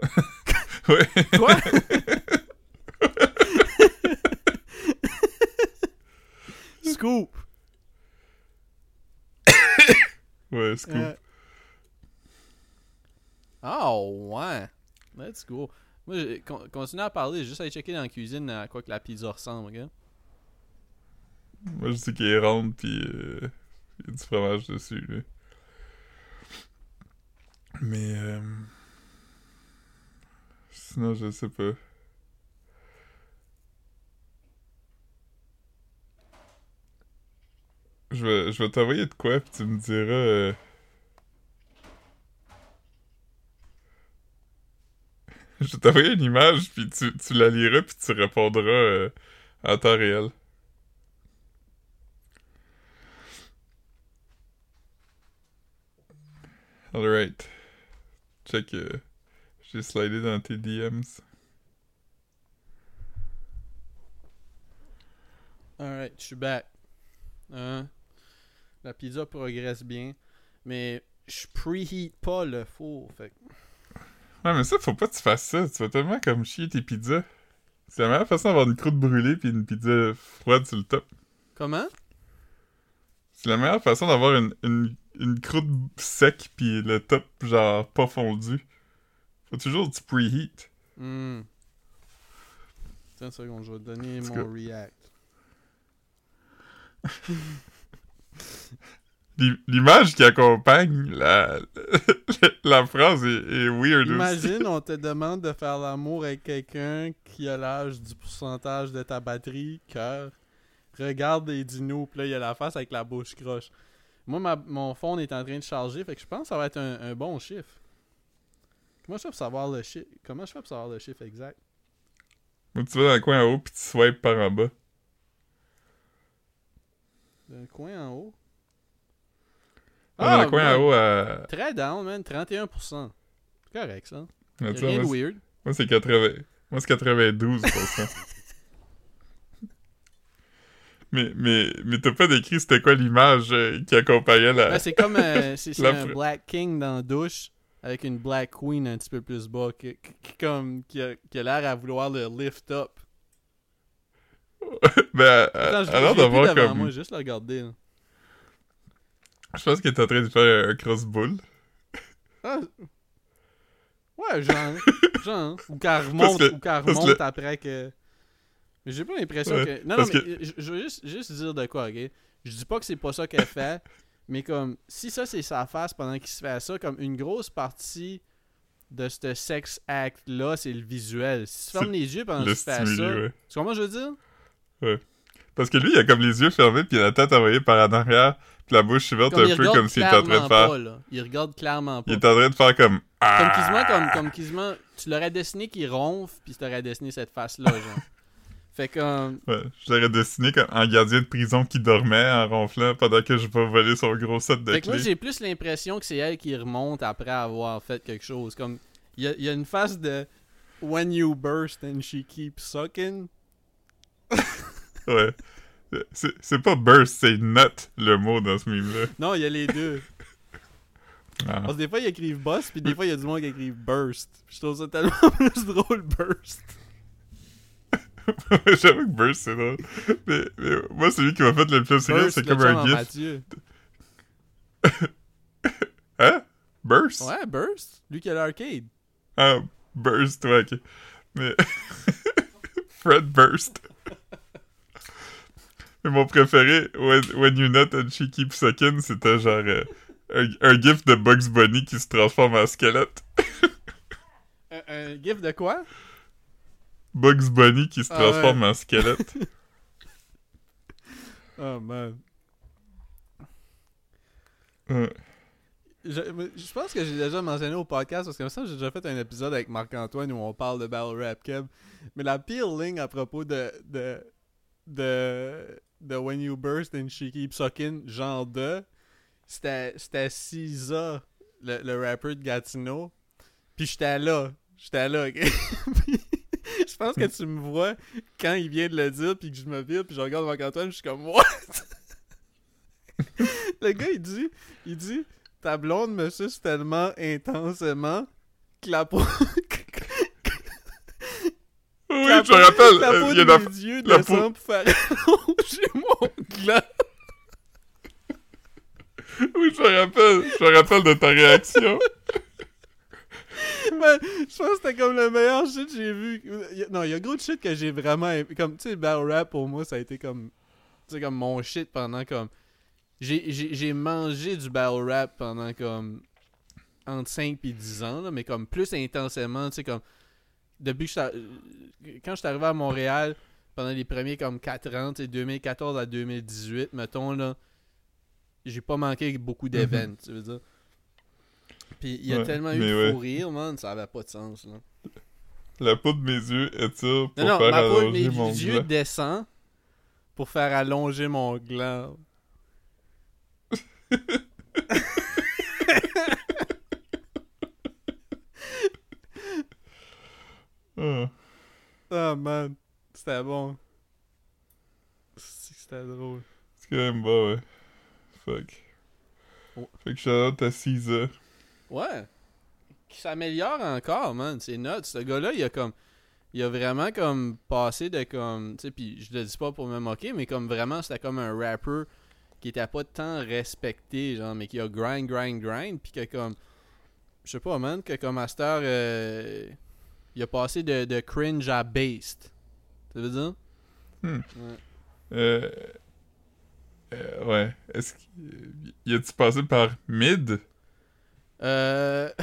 Speaker 2: [LAUGHS]
Speaker 1: Ouais.
Speaker 2: Quoi? [LAUGHS] Scoop.
Speaker 1: Ouais, scoop.
Speaker 2: Euh. Ah ouais. Let's go. Moi, con- continue à parler, juste aller checker dans la cuisine à quoi que la pizza ressemble, ok?
Speaker 1: Moi, je sais qu'il est ronde, euh, y a du fromage dessus, là. Mais, euh... Sinon, je sais pas. Je vais, je vais t'envoyer de quoi, pis tu me diras... euh, [LAUGHS] Je vais t'envoyer une image, puis tu, tu la liras, puis tu répondras euh, en temps réel. Alright. Check. euh, J'ai slidé dans tes DMs.
Speaker 2: Alright, je suis back. Hein? La pizza progresse bien, mais je preheat pas le four, fait
Speaker 1: Ouais, mais ça, faut pas que tu fasses ça. Tu vas tellement comme chier tes pizzas. C'est la meilleure façon d'avoir une croûte brûlée puis une pizza froide sur le top.
Speaker 2: Comment?
Speaker 1: C'est la meilleure façon d'avoir une, une, une croûte sec puis le top, genre, pas fondu. Faut toujours du preheat.
Speaker 2: Une seconde, je vais donner mon react. [LAUGHS]
Speaker 1: L'i- L'image qui accompagne la, [LAUGHS] la phrase est, est weird aussi.
Speaker 2: Imagine, [LAUGHS] on te demande de faire l'amour avec quelqu'un qui a l'âge du pourcentage de ta batterie, cœur. Regarde des dinos, pis là, il y a la face avec la bouche croche. Moi, ma- mon phone est en train de charger, fait que je pense que ça va être un, un bon chiffre. Comment je fais pour savoir le chiffre Comment je fais pour savoir le chiffre exact?
Speaker 1: Moi, tu vas dans le coin en haut puis tu swipes par en bas.
Speaker 2: D'un coin en haut?
Speaker 1: Ah, dans le coin en haut à...
Speaker 2: Très down, man. 31%. C'est correct, ça.
Speaker 1: à
Speaker 2: Y a
Speaker 1: ça,
Speaker 2: rien de weird.
Speaker 1: Moi, c'est 80... Moi, c'est 92%. [LAUGHS] mais, mais, mais t'as pas décrit c'était quoi l'image euh, qui accompagnait la...
Speaker 2: Ouais, c'est comme euh, [LAUGHS] c'est c'est
Speaker 1: La
Speaker 2: un Black King dans la douche avec une Black Queen un petit peu plus bas qui, comme, qui a, qui a l'air à vouloir le lift up. [LAUGHS]
Speaker 1: ben, alors d'avoir comme...
Speaker 2: moi, juste le regarder. là.
Speaker 1: Je pense qu'il est en train de faire un cross-bull.
Speaker 2: Ah, ouais, genre. [LAUGHS] genre. Ou qu'elle remonte,
Speaker 1: que-
Speaker 2: ou remonte
Speaker 1: que-
Speaker 2: après que. Mais j'ai pas l'impression
Speaker 1: Ouais,
Speaker 2: que. Non, non, mais
Speaker 1: que-
Speaker 2: je, je veux juste, juste dire de quoi, ok? Je dis pas que c'est pas ça qu'elle fait, [LAUGHS] mais comme, si ça c'est sa face pendant qu'il se fait ça, comme une grosse partie de ce sex act-là, c'est le visuel. Si tu fermes les yeux pendant que
Speaker 1: Le
Speaker 2: tu fais ça,
Speaker 1: ouais.
Speaker 2: tu comprends ce que je veux dire?
Speaker 1: Parce que lui, il a comme les yeux fermés, puis la tête envoyée par en arrière, la bouche ouverte
Speaker 2: Comme
Speaker 1: un peu comme s'il était en train de faire...
Speaker 2: pas, là. Il regarde clairement pas.
Speaker 1: Il est en train de faire comme...
Speaker 2: Comme
Speaker 1: Ah!
Speaker 2: quasiment, comme, comme quasiment, tu l'aurais dessiné qu'il ronfle, puis tu l'aurais dessiné cette face-là, genre. [LAUGHS] Fait comme,
Speaker 1: Ouais, je l'aurais dessiné comme un gardien de prison qui dormait en ronflant pendant que je vais voler son gros set de
Speaker 2: Fait que moi,
Speaker 1: clés.
Speaker 2: j'ai plus l'impression que c'est elle qui remonte après avoir fait quelque chose. Comme, il y a, y a une phase de When you burst and she keeps sucking.
Speaker 1: Ouais. [LAUGHS] C'est pas burst, c'est nut, le mot dans ce mime-là.
Speaker 2: Non, il y a les deux.
Speaker 1: Ah.
Speaker 2: Parce que des fois, ils écrivent boss, puis des fois, il y a du monde qui écrive burst. Je trouve ça tellement [LAUGHS] plus drôle, burst. [LAUGHS]
Speaker 1: J'avoue que burst, c'est drôle. Mais, mais moi, celui qui m'a fait le plus rire, c'est comme un gif.
Speaker 2: Mathieu. [LAUGHS]
Speaker 1: Hein? Burst?
Speaker 2: Ouais, burst. Lui qui a l'arcade.
Speaker 1: Ah, burst, ouais, ok. Mais... Fred Burst. Mais mon préféré, when, when you nut and she keeps sucking, c'était genre euh, un, un gif de Bugs Bunny qui se transforme en squelette. [LAUGHS]
Speaker 2: Un, un gif de quoi?
Speaker 1: Bugs Bunny qui se
Speaker 2: Ah
Speaker 1: transforme en squelette. [LAUGHS]
Speaker 2: Oh man.
Speaker 1: Ouais.
Speaker 2: Je, je pense que j'ai déjà mentionné au podcast parce que ça j'ai déjà fait un épisode avec Marc-Antoine où on parle de Battle Rap Kev. Mais la pire ligne à propos de de de, de When You Burst and She Keeps Sucking, genre 2, c'était Cisa, le, le rappeur de Gatineau. Puis j'étais là. J'étais là? [LAUGHS] Puis je pense que tu me vois quand il vient de le dire puis que je me vire puis je regarde Marc-Antoine je suis comme What? [LAUGHS] le gars il dit il dit ta blonde me suce tellement intensément que la peau
Speaker 1: je me rappelle,
Speaker 2: la
Speaker 1: euh,
Speaker 2: peau
Speaker 1: il y a
Speaker 2: de
Speaker 1: la-
Speaker 2: mes yeux
Speaker 1: la
Speaker 2: descend pour faire allonger mon gland
Speaker 1: Oui, je me rappelle. Je me rappelle de ta réaction.
Speaker 2: Man, je pense que c'était comme le meilleur shit que j'ai vu. Non, il y a gros de shit que j'ai vraiment aimé. Comme, tu sais, battle rap pour moi, ça a été comme. Tu sais, comme mon shit pendant comme. J'ai- J'ai j'ai mangé du battle rap pendant comme. Entre 5 et 10 ans, là, mais comme plus intensément, tu sais, comme. Depuis que je suis ar- Quand je suis arrivé à Montréal, pendant les premiers comme 4 ans, tu sais, 2014 à 2018, mettons, là. J'ai pas manqué beaucoup d'événements, tu veux dire. Puis il y a
Speaker 1: Ouais,
Speaker 2: tellement eu de
Speaker 1: ouais.
Speaker 2: fou rire, man, ça avait pas de sens, là.
Speaker 1: La peau de mes yeux étire pour
Speaker 2: Non, non,
Speaker 1: faire
Speaker 2: ma peau,
Speaker 1: allonger
Speaker 2: mes
Speaker 1: mon
Speaker 2: yeux
Speaker 1: gland.
Speaker 2: descend pour faire allonger mon gland. [LAUGHS]
Speaker 1: Ah.
Speaker 2: Ah, man. C'était bon. C'était drôle.
Speaker 1: C'est quand même bon, ouais. Fuck.
Speaker 2: Oh.
Speaker 1: Fait que shout-out à Caesar.
Speaker 2: Ouais. Qui s'améliore encore, man. C'est nuts. Ce gars-là, il a comme. Il a vraiment comme passé de comme. Tu sais, puis je le dis pas pour me moquer, mais comme vraiment, c'était comme un rapper qui était pas tant respecté, genre, mais qui a grind, grind, grind, puis que comme. Je sais pas, man, que comme Master. Euh, il a passé de, de cringe à based. Ça veut dire?
Speaker 1: Hmm.
Speaker 2: Ouais.
Speaker 1: Euh... euh, ouais. Est-ce qu'il... A-tu passé par mid?
Speaker 2: Euh... [LAUGHS]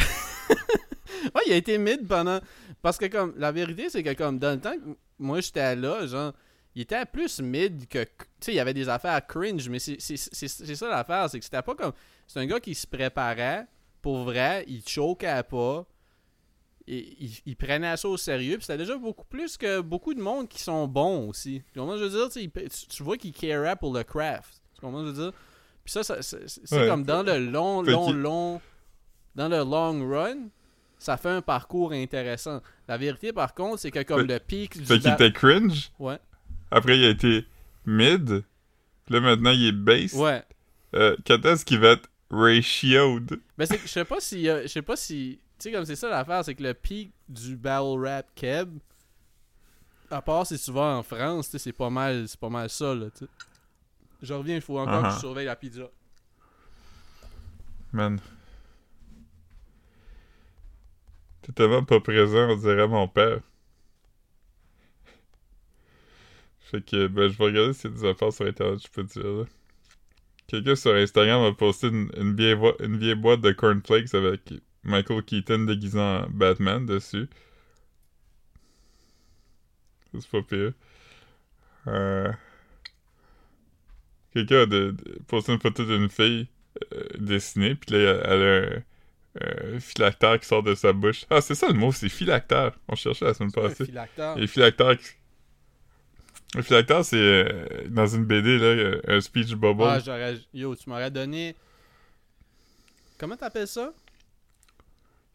Speaker 2: ouais, il a été mid pendant. Parce que, comme, la vérité, c'est que, comme, dans le temps que moi j'étais là, genre, il était plus mid que. Tu sais, il y avait des affaires cringe, mais c'est ça l'affaire, c'est que c'était pas comme. C'est un gars qui se préparait, pour vrai, il choquait pas, et il, il prenait ça au sérieux, puis c'était déjà beaucoup plus que beaucoup de monde qui sont bons aussi. Tu comprends ce que je veux dire? Tu vois qu'il carait pour le craft. Tu comprends je veux dire? Puis ça, ça- c'est
Speaker 1: Ouais.
Speaker 2: comme dans le long, long, long. Dans le long run, ça fait un parcours intéressant. La vérité, par contre, c'est que comme
Speaker 1: Fait-
Speaker 2: le pic du.
Speaker 1: Fait qu'il était cringe?
Speaker 2: Ouais.
Speaker 1: Après, il a été mid. Là, maintenant, il est bass.
Speaker 2: Ouais.
Speaker 1: Euh, quand est-ce qu'il va être ratioed?
Speaker 2: Ben, je sais pas si. euh, Je sais pas si. Tu sais, comme c'est ça l'affaire, c'est que le pic du battle rap keb. À part si tu vas en France, tu sais, c'est pas mal. C'est pas mal ça, là, tu. Je reviens, il faut encore que je
Speaker 1: Uh-huh.
Speaker 2: surveille la pizza.
Speaker 1: Man. T'es tellement pas présent, on dirait mon père. Fait que, ben, je vais regarder s'il y a des affaires sur Internet, je peux te dire, là. Quelqu'un sur Instagram a posté une, une vieille, une vieille boîte de cornflakes avec Michael Keaton déguisé en Batman dessus. C'est pas pire. Euh... Quelqu'un a de- de- posté une photo d'une fille euh, dessinée, puis là, elle a un, un phylactère qui sort de sa bouche. Ah, c'est ça le mot, c'est phylactère. On cherchait la semaine passée.
Speaker 2: phylactère?
Speaker 1: Et phylactère... qui- Le phylactère, c'est euh, dans une BD, là, euh, un speech bubble.
Speaker 2: Ah, j'aurais. Yo, tu m'aurais donné. Comment t'appelles ça?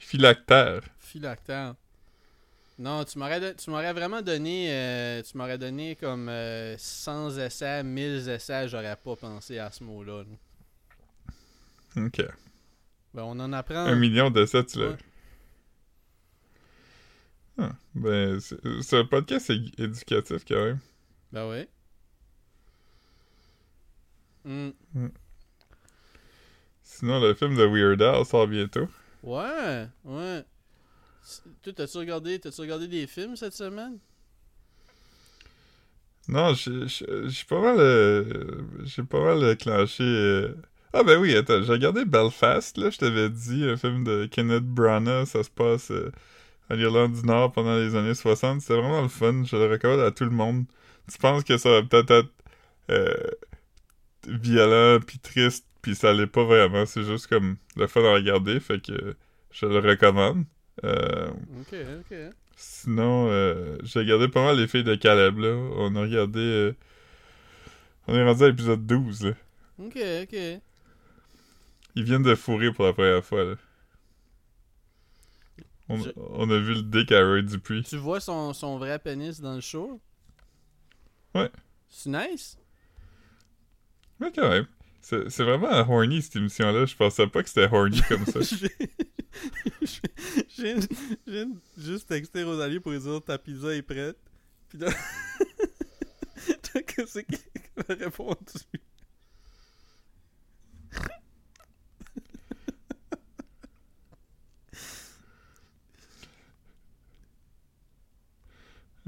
Speaker 1: Phylactère.
Speaker 2: Phylactère. Non, tu m'aurais tu m'aurais vraiment donné euh, tu m'aurais donné comme euh, 100 essais, 1000 essais, j'aurais pas pensé à ce mot-là. là.
Speaker 1: Ok.
Speaker 2: Ben on en apprend.
Speaker 1: Un million de ça, tu l'as.
Speaker 2: Ouais.
Speaker 1: Ah, ben, un podcast é- éducatif quand même.
Speaker 2: Ben oui. Hmm.
Speaker 1: Sinon, le film de Weird Al sort bientôt.
Speaker 2: Ouais, ouais. T'as-tu regardé, t'as-tu regardé des films cette semaine?
Speaker 1: Non, je suis pas mal. euh, J'ai pas mal euh, clenché. euh, Ah, ben oui, j'ai regardé Belfast, là, je t'avais dit, un film de Kenneth Branagh, ça se passe euh, en Irlande du Nord pendant les années 60. C'était vraiment le fun, je le recommande à tout le monde. Tu penses que ça va peut-être être euh, violent puis triste, puis ça l'est pas vraiment, c'est juste comme le fun à regarder, fait que je le recommande. Euh,
Speaker 2: Ok, ok.
Speaker 1: Sinon, euh, j'ai regardé pas mal les filles de Caleb, là. On a regardé... euh, On est rendu à l'épisode 12, là.
Speaker 2: Ok, ok.
Speaker 1: Ils viennent de fourrer pour la première fois, là. On,
Speaker 2: Je-
Speaker 1: on a vu le dick à Roy Dupuis.
Speaker 2: Tu vois son, son vrai pénis dans le show?
Speaker 1: Ouais.
Speaker 2: C'est nice?
Speaker 1: Mais quand même. C'est vraiment horny cette émission-là. Je pensais pas que c'était horny comme ça. [LAUGHS]
Speaker 2: J'ai juste texté Rosalie pour lui dire ta pizza est prête. Puis là, [LAUGHS] qu'est-ce qu'il a répondu?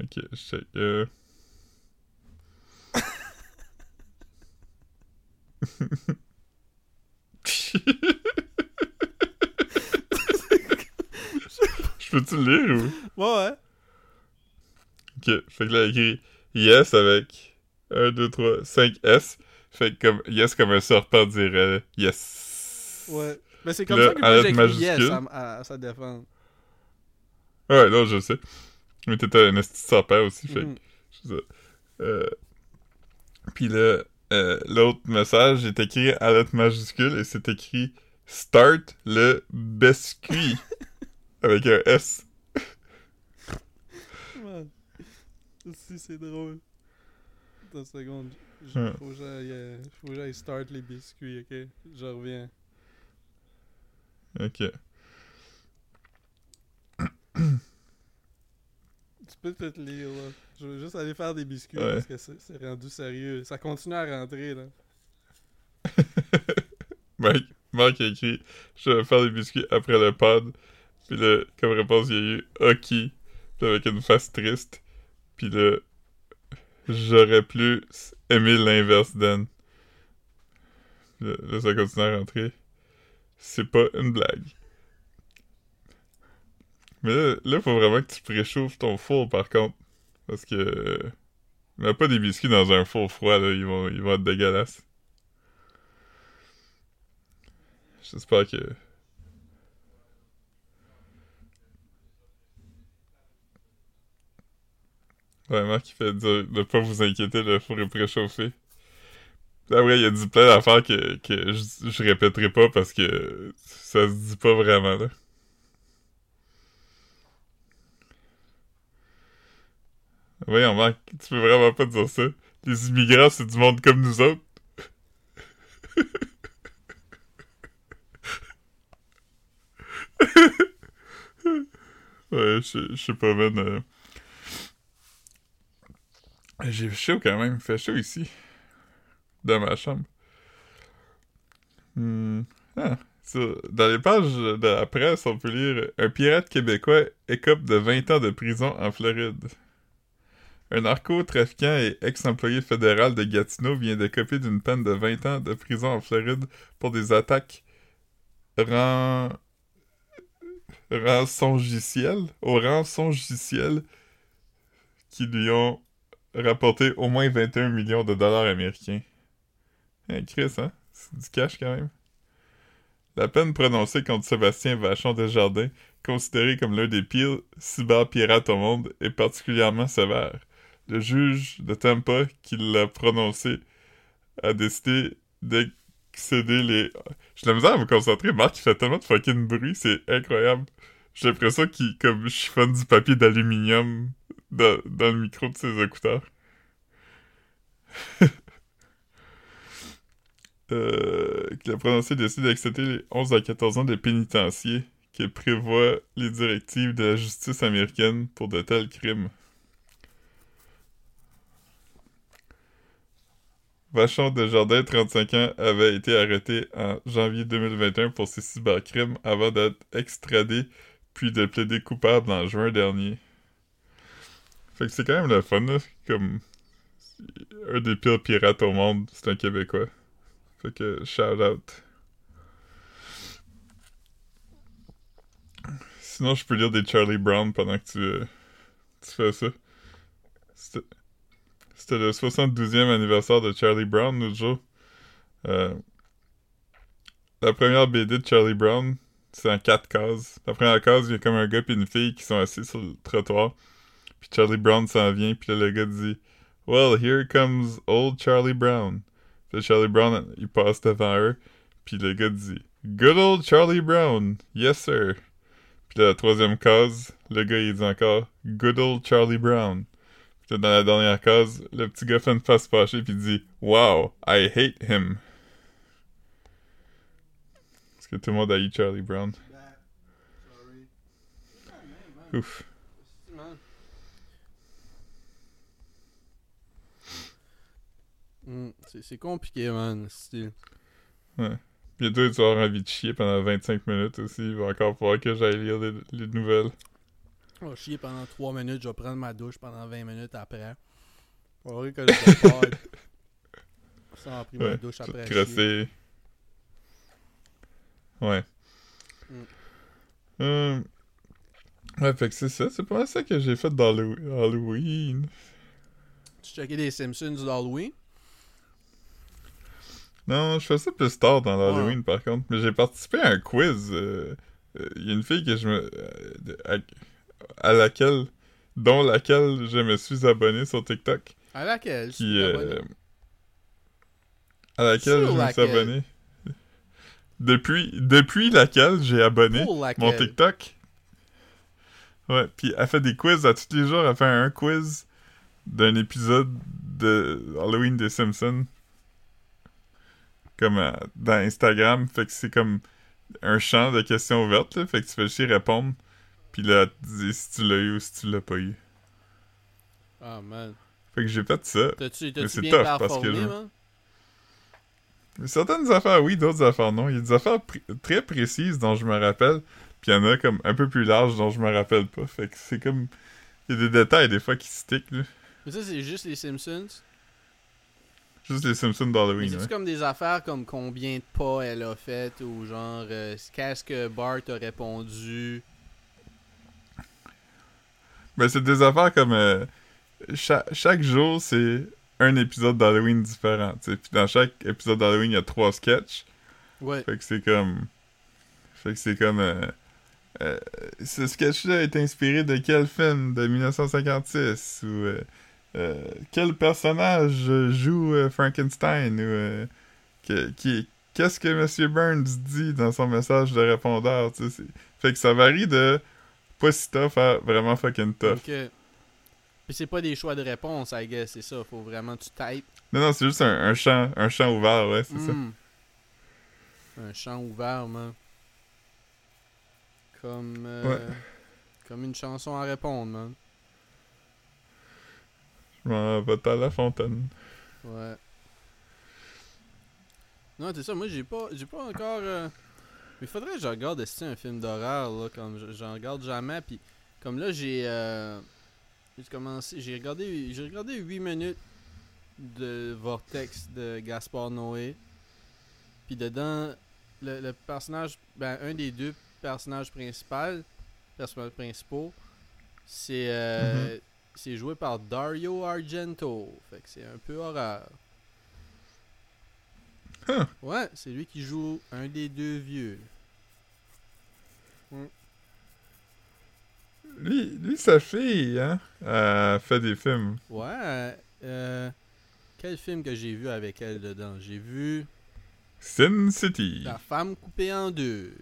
Speaker 1: ok, je sais. Euh... [LAUGHS] Je peux-tu le lire ou?
Speaker 2: Ouais, ouais.
Speaker 1: Ok, fait que là, il écrit yes avec 1, 2, 3, 5 S. Fait que comme yes comme un serpent dirait yes.
Speaker 2: Ouais. Mais c'est comme
Speaker 1: Là,
Speaker 2: ça que moi
Speaker 1: lettre
Speaker 2: j'écris yes à, sa défense.
Speaker 1: Ouais, non, je sais. Mais t'étais un esti serpent aussi, fait que
Speaker 2: Mhm.
Speaker 1: c'est ça. Euh... Puis là, euh, l'autre message est écrit à lettre majuscule et c'est écrit Start le biscuit [LAUGHS] avec un S.
Speaker 2: Man. Si, c'est drôle. Attends une seconde. J-
Speaker 1: Ouais.
Speaker 2: Faut que j'aille euh, faut que j'aille start les biscuits, ok? Je reviens.
Speaker 1: Ok.
Speaker 2: Tu peux peut-être lire, là. Je veux juste aller faire des biscuits
Speaker 1: Ouais.
Speaker 2: parce que c'est rendu sérieux. Ça continue à rentrer, là. [LAUGHS]
Speaker 1: Mike, Marc a écrit Je vais faire des biscuits après le pod. Puis là, comme réponse, il y a eu hockey. Puis avec une face triste. Puis là, j'aurais plus aimé l'inverse Là, là, ça continue à rentrer. C'est pas une blague. Mais là, là, faut vraiment que tu préchauffes ton four par contre. Parce que. euh, mets pas des biscuits dans un four froid, là, ils vont, ils vont être dégueulasses. J'espère que. Vraiment qui fait dire de pas vous inquiéter, le four est préchauffé. Ouais, il y a dit plein d'affaires que, que je, je répéterai pas parce que ça se dit pas vraiment là. Voyons, Marc, tu peux vraiment pas dire ça. Les immigrants, c'est du monde comme nous autres. [LAUGHS] Ouais, je je sais pas, man. euh. J'ai chaud quand même. Il fait chaud ici. Dans ma chambre. Hmm. Ah, Dans les pages de la presse, on peut lire Un pirate québécois écope de 20 ans de prison en Floride. Un narcotrafiquant et ex-employé fédéral de Gatineau vient d'écoper d'une peine de 20 ans de prison en Floride pour des attaques ran... rançongicielles, au qui lui ont rapporté au moins 21 millions de dollars américains. Hein, hein? C'est du cash quand même. La peine prononcée contre Sébastien Vachon Desjardins, considéré comme l'un des pires cyberpirates au monde, est particulièrement sévère. Le juge de Tampa qui l'a prononcé a décidé d'excéder les... J'ai la misère à me concentrer, Marc, il fait tellement de fucking bruit, c'est incroyable. J'ai l'impression qu'il comme chiffonne du papier d'aluminium dans, le micro de ses écouteurs. [LAUGHS] euh, a prononcé décide d'accepter les 11 à 14 ans de pénitencier qui prévoit les directives de la justice américaine pour de tels crimes. Vachon Desjardins, 35 ans, avait été arrêté en janvier 2021 pour ses cybercrimes avant d'être extradé puis de plaider coupable en juin dernier. Fait que c'est quand même le fun, là. Comme un des pires pirates au monde, c'est un Québécois. Fait que shout out. Sinon, je peux lire des Charlie Brown pendant que tu, euh, tu fais ça. C'était le 72e anniversaire de Charlie Brown l'autre jour. Euh, la première BD de Charlie Brown, c'est en quatre cases. La première case, il y a comme un gars et une fille qui sont assis sur le trottoir. Puis Charlie Brown s'en vient, puis là, le gars dit Well, here comes old Charlie Brown. Puis Charlie Brown, il passe devant eux, puis le gars dit Good old Charlie Brown, yes sir. Puis la troisième case, le gars, il dit encore Good old Charlie Brown. Puis dans la dernière case, le petit gars fait une face fâchée, puis il dit Wow, I hate him. Parce que tout le monde haït Charlie Brown?
Speaker 2: Sorry.
Speaker 1: Ouf.
Speaker 2: Hmm, c'est compliqué, man. c'est-
Speaker 1: Bientôt, tu vas avoir envie de chier pendant 25 minutes aussi. Il va encore falloir que j'aille lire les, les nouvelles.
Speaker 2: Je vais chier pendant 3 minutes, je vais prendre ma douche pendant 20 minutes après. On va que je vais pas. Ça m'a pris ma douche après.
Speaker 1: crosser. Ouais.
Speaker 2: Mm.
Speaker 1: Euh, Ouais, fait que c'est ça. C'est pas mal ça que j'ai fait dans Halloween.
Speaker 2: Tu checkais des Simpsons d'Halloween?
Speaker 1: Non, je fais ça plus tard dans l'Halloween, par contre. Mais j'ai participé à un quiz. euh, euh, Il y a une fille que je me... euh, à, laquelle... dont laquelle je me suis abonné sur TikTok.
Speaker 2: À laquelle?
Speaker 1: Qui...
Speaker 2: T'es abonné?
Speaker 1: euh, à laquelle
Speaker 2: Sur
Speaker 1: je me suis
Speaker 2: laquelle?
Speaker 1: abonné? Depuis, depuis laquelle j'ai abonné
Speaker 2: laquelle?
Speaker 1: mon TikTok? Ouais, puis elle fait des quiz à tous les jours. Elle fait un quiz d'un épisode de Halloween des Simpsons? Comme euh, dans Instagram. Fait que c'est comme un champ de questions ouvertes. Là, fait que tu fais juste y répondre. Puis là, te dit si tu l'as eu ou si tu l'as pas eu.
Speaker 2: Ah, man.
Speaker 1: Fait que j'ai fait ça. Mais c'est tough parce que je-? Certaines affaires, oui, d'autres affaires, non. Il y a des affaires pr- très précises dont je me rappelle, puis il y en a comme un peu plus larges dont je me rappelle pas. Fait que c'est comme. Il y a des détails des fois qui stick, là.
Speaker 2: Mais ça, c'est juste les Simpsons?
Speaker 1: Juste les Simpsons d'Halloween,
Speaker 2: c'est-tu
Speaker 1: ouais.
Speaker 2: comme des affaires comme combien de pas elle a fait ou genre euh, qu'est-ce que Bart a répondu?
Speaker 1: Ben, c'est des affaires comme. euh, cha- chaque jour, c'est un épisode d'Halloween différent. Puis dans chaque épisode d'Halloween, il y a trois sketchs.
Speaker 2: Ouais.
Speaker 1: Fait que c'est comme. Fait que c'est comme. euh, euh, ce sketch-là est inspiré de quel film de 1956 Ou euh, euh, quel personnage joue Frankenstein Ou qui, qu'est-ce que M. Burns dit dans son message de répondeur tu sais, c'est- Fait que ça varie de pas si tough à vraiment fucking tough.
Speaker 2: Ok. Puis c'est pas des choix de réponse, I guess, c'est ça. Faut vraiment tu types.
Speaker 1: Non, non, c'est juste un, un champ, un champ ouvert, ouais, c'est ça.
Speaker 2: Hmm. Un champ ouvert, man. Comme. euh,
Speaker 1: Ouais.
Speaker 2: Comme une chanson à répondre, man.
Speaker 1: Je m'en vais à la fontaine.
Speaker 2: Ouais. Non, c'est ça, moi j'ai pas j'ai pas encore euh, mais faudrait que je regarde si c'est un film d'horreur là comme je- j'en regarde jamais puis comme là j'ai euh, j'ai commencé j'ai regardé j'ai regardé 8 minutes de Vortex de Gaspard Noé. Puis dedans le, le personnage ben un des deux personnages principaux personnages principaux c'est euh, c'est joué par Dario Argento. Fait que c'est un peu horreur.
Speaker 1: Huh.
Speaker 2: Ouais, c'est lui qui joue un des deux vieux.
Speaker 1: Lui, lui, sa fille, hein, a fait des films.
Speaker 2: Ouais. euh, euh, quel film que j'ai vu avec elle dedans? J'ai vu
Speaker 1: Sin City.
Speaker 2: La femme coupée en deux.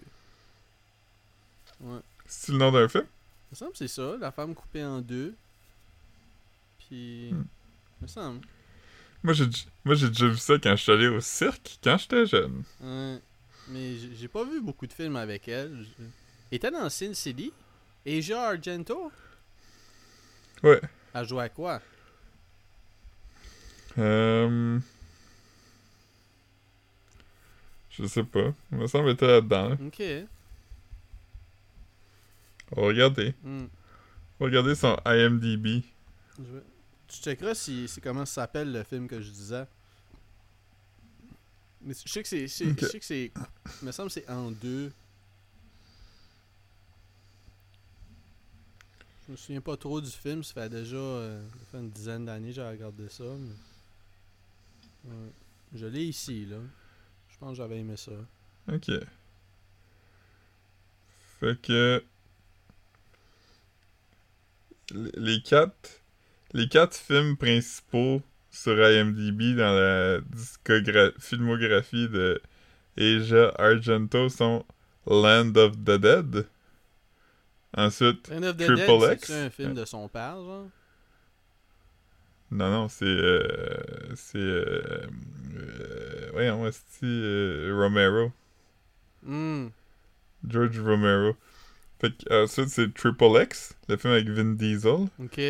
Speaker 2: Ouais.
Speaker 1: C'est le nom d'un film?
Speaker 2: Il me semble que c'est ça, La femme coupée en deux. Puis.
Speaker 1: Hmm.
Speaker 2: Il me semble.
Speaker 1: Moi, j'ai moi, j'ai déjà vu ça quand je suis allé au cirque, quand j'étais jeune.
Speaker 2: Ouais. Mais j'ai pas vu beaucoup de films avec elle. Elle était dans Sin City Asia Argento?
Speaker 1: Ouais.
Speaker 2: Elle jouait à quoi?
Speaker 1: Euh... Je sais pas. Il me semble qu'elle était là-dedans. là.
Speaker 2: Ok.
Speaker 1: On va regarder.
Speaker 2: Hmm.
Speaker 1: Son IMDb.
Speaker 2: Je vais- Tu checkeras si, si comment ça s'appelle le film que je disais. Mais je sais que c'est. c'est-. Je sais que c'est. Il me semble que c'est en deux. Je me souviens pas trop du film, ça fait déjà euh, ça fait une dizaine d'années que j'ai regardé ça. Mais... Ouais. Je l'ai ici, là. Je pense que j'avais aimé ça.
Speaker 1: Ok. Fait que... Les quatre... Les quatre films principaux sur IMDb dans la filmographie de Asia Argento sont Land of the Dead. Ensuite...
Speaker 2: End of the
Speaker 1: Triple
Speaker 2: Dead,
Speaker 1: X.
Speaker 2: c'est un film de son père, genre?
Speaker 1: Non, non, c'est... Euh, c'est... Euh, euh, voyons, c'est euh, Romero.
Speaker 2: Hmm.
Speaker 1: George Romero. Fait que, ensuite, c'est Triple X, le film avec Vin Diesel.
Speaker 2: Ok.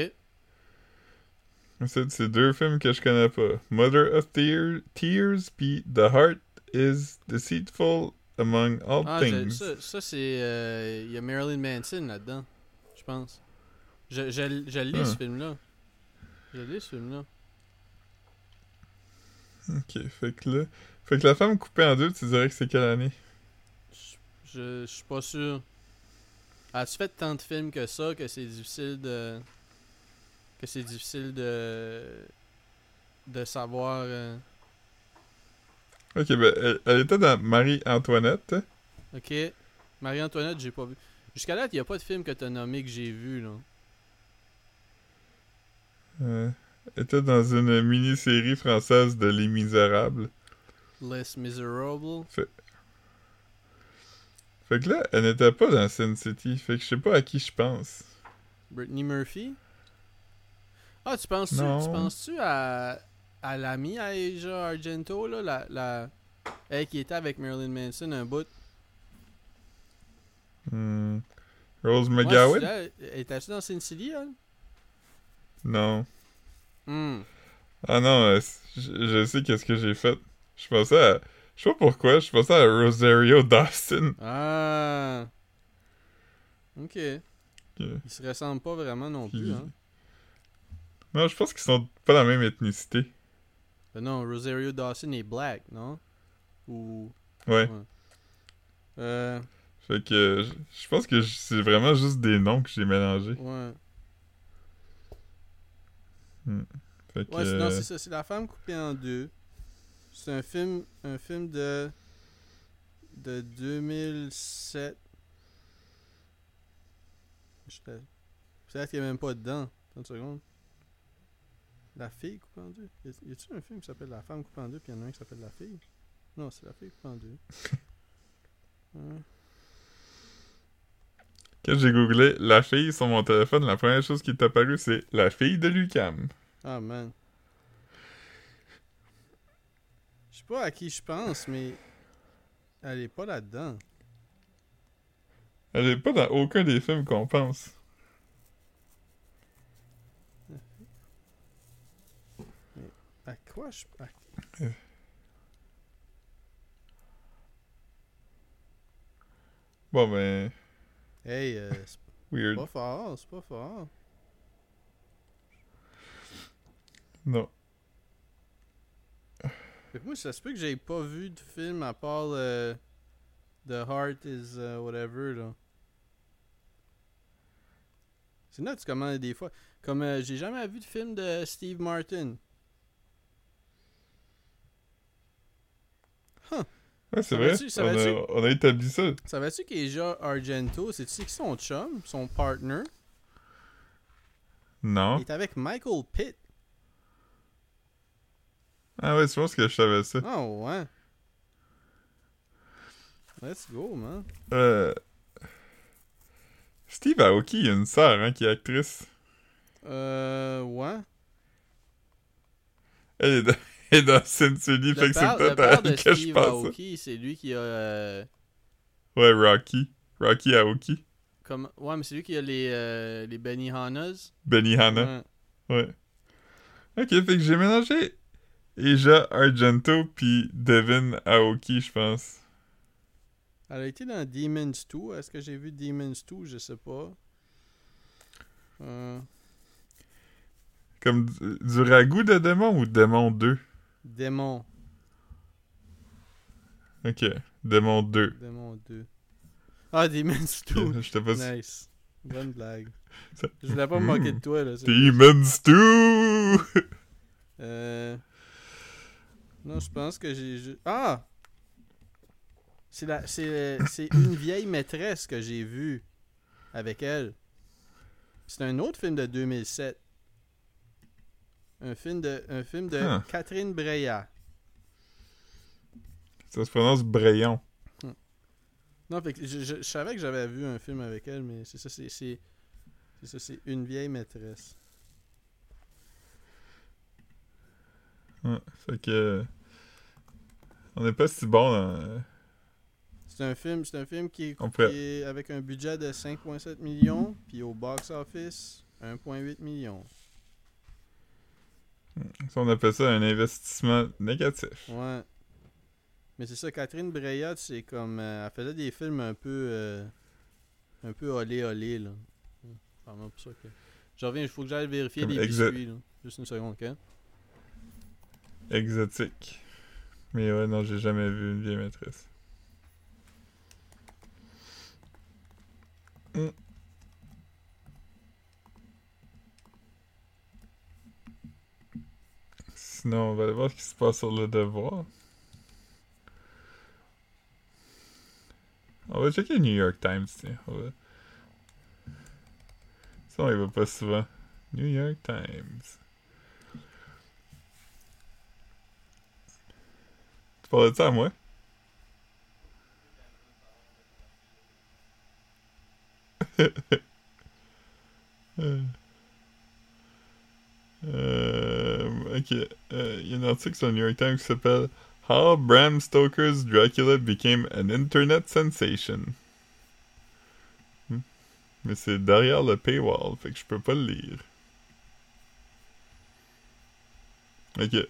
Speaker 1: C'est deux films que je connais pas. Mother of Tear- Tears, puis The Heart is Deceitful Among All
Speaker 2: Ah,
Speaker 1: Things.
Speaker 2: ça, ça c'est. euh, Il y a Marilyn Manson là-dedans, je pense. Je, je,
Speaker 1: Ah.
Speaker 2: ce film-là. Je lis ce film-là.
Speaker 1: Ok, fait que là... Fait que la femme coupée en deux, tu dirais que c'est quelle année?
Speaker 2: Je, je, je suis pas sûr. As-tu fait tant de films que ça que c'est difficile de. Que c'est difficile de. de savoir. euh,
Speaker 1: Ok, ben, elle, elle était dans Marie-Antoinette.
Speaker 2: Ok. Marie-Antoinette, j'ai pas vu. Jusqu'à là, il y a pas de film que t'as nommé que j'ai vu, là.
Speaker 1: Euh, elle était dans une mini-série française de Les Misérables.
Speaker 2: Less Miserable.
Speaker 1: Fait que là, elle n'était pas dans Sin City. Fait que je sais pas à qui je pense.
Speaker 2: Brittany Murphy? Ah, tu penses-tu
Speaker 1: Non.
Speaker 2: tu à, à l'amie à Asia Argento, là, la, la, elle qui était avec Marilyn Manson un bout?
Speaker 1: Hmm. Rose
Speaker 2: Ouais,
Speaker 1: McGowan?
Speaker 2: là, Étais-tu dans Sin City, elle?
Speaker 1: non.
Speaker 2: Hmm.
Speaker 1: Ah non, euh, je, je sais qu'est-ce que j'ai fait. Je pensais à... Je sais pas pourquoi, je pensais à Rosario Dawson.
Speaker 2: Ah. Ok.
Speaker 1: Ok.
Speaker 2: Ils se ressemblent pas vraiment non plus, hein.
Speaker 1: Non, je pense qu'ils sont pas la même ethnicité.
Speaker 2: Ben non, Rosario Dawson est black, non? Ou...
Speaker 1: Ouais.
Speaker 2: Euh...
Speaker 1: Fait que je, pense que c'est vraiment juste des noms que j'ai mélangés.
Speaker 2: Ouais.
Speaker 1: Fait que...
Speaker 2: Ouais, c'est- non, c'est ça. C'est La femme coupée en deux. C'est un film, un film de de 2007. J'étais- Peut-être qu'il n'y a même pas dedans. Attends une seconde. La fille coupée en deux. Y a- y a-tu un film qui s'appelle La femme coupée en deux, puis il y en a un qui s'appelle La fille? Non, c'est La fille coupée en deux. [LAUGHS]
Speaker 1: Quand j'ai googlé la fille sur mon téléphone, la première chose qui est apparue, c'est la fille de Lucam.
Speaker 2: Ah, man. Je sais pas à qui je pense, mais elle est pas là-dedans.
Speaker 1: Elle est pas dans aucun des films qu'on pense.
Speaker 2: À quoi je. à-
Speaker 1: Bon ben,
Speaker 2: Hey, euh, c'est
Speaker 1: weird.
Speaker 2: pas fort, c'est pas fort.
Speaker 1: Non.
Speaker 2: Fait que moi, ça se peut que j'ai pas vu de film à part euh, The Heart is uh, whatever, là. C'est nuts comment des fois. Comme euh, j'ai jamais vu de film de Steve Martin.
Speaker 1: Ouais, c'est vrai. On a, on a établi ça.
Speaker 2: Savais-tu qu'Asia Argento, c'est-tu qui son chum, son partner,
Speaker 1: Non.
Speaker 2: il est avec Michael Pitt.
Speaker 1: Ah ouais, je pense que je savais ça.
Speaker 2: Oh ouais. Let's go, man.
Speaker 1: Euh... Steve Aoki, il y a une sœur hein, qui est actrice.
Speaker 2: Euh, ouais.
Speaker 1: Elle est dans, est dans Sin City, fait que c'est [LAUGHS]
Speaker 2: Steve
Speaker 1: pense.
Speaker 2: Aoki, c'est lui qui a euh,
Speaker 1: Ouais, Rocky. Rocky Aoki.
Speaker 2: comme ouais, mais c'est lui qui a les euh, les Benihanas.
Speaker 1: Benihana.
Speaker 2: Ouais.
Speaker 1: Ouais. Ok, fait que j'ai mélangé Asia Argento puis Devin Aoki, je pense.
Speaker 2: Elle a été dans Demons 2. Est-ce que j'ai vu Demons 2 Je sais pas. Euh,
Speaker 1: Comme du, du ragoût de démon ou démon 2?
Speaker 2: Démon.
Speaker 1: Ok, démon 2.
Speaker 2: Démon 2. Ah, Demons 2.
Speaker 1: Ok, [LAUGHS] J'étais pas
Speaker 2: nice. Bonne blague.
Speaker 1: Ça-
Speaker 2: Je voulais pas me moquer de toi, là.
Speaker 1: Demons 2!
Speaker 2: Euh... Non, je pense que j'ai... Ah! C'est la... c'est une vieille maîtresse que j'ai vue avec elle. C'est un autre film de 2007. Un film de, un film de
Speaker 1: Ah.
Speaker 2: Catherine Breillat.
Speaker 1: Ça se prononce Brayon.
Speaker 2: Non, fait que je, je- je savais que j'avais vu un film avec elle, mais c'est ça, c'est... C'est c'est ça, c'est une vieille maîtresse.
Speaker 1: Ouais, fait que. On n'est pas si bon dans.
Speaker 2: C'est un film, c'est un film qui est, qui est avec un budget de 5.7 millions, puis au box office 1.8 millions.
Speaker 1: Ça, on appelle ça un investissement négatif.
Speaker 2: Ouais. Mais c'est ça, Catherine Breillat, c'est comme euh, elle faisait des films un peu euh, un peu olé olé là. Vraiment pour ça que Je reviens, il faut que j'aille vérifier
Speaker 1: Comme
Speaker 2: les biscuits. Là. Juste une seconde, ok?
Speaker 1: Exotique. Mais ouais, non, j'ai jamais vu une vieille maîtresse. Hmm. Sinon, on va voir ce qui se passe sur le devoir. On va checker le New York Times, tiens. Ça, on va pas souvent. New York Times. Tu parlais de ça? [LAUGHS] Euh, euh, ok. Euh, Il y a un article sur le New York Times qui s'appelle How Bram Stoker's Dracula Became an Internet Sensation. Hmm. Mais c'est derrière le paywall, fait que je peux pas le lire. Ok.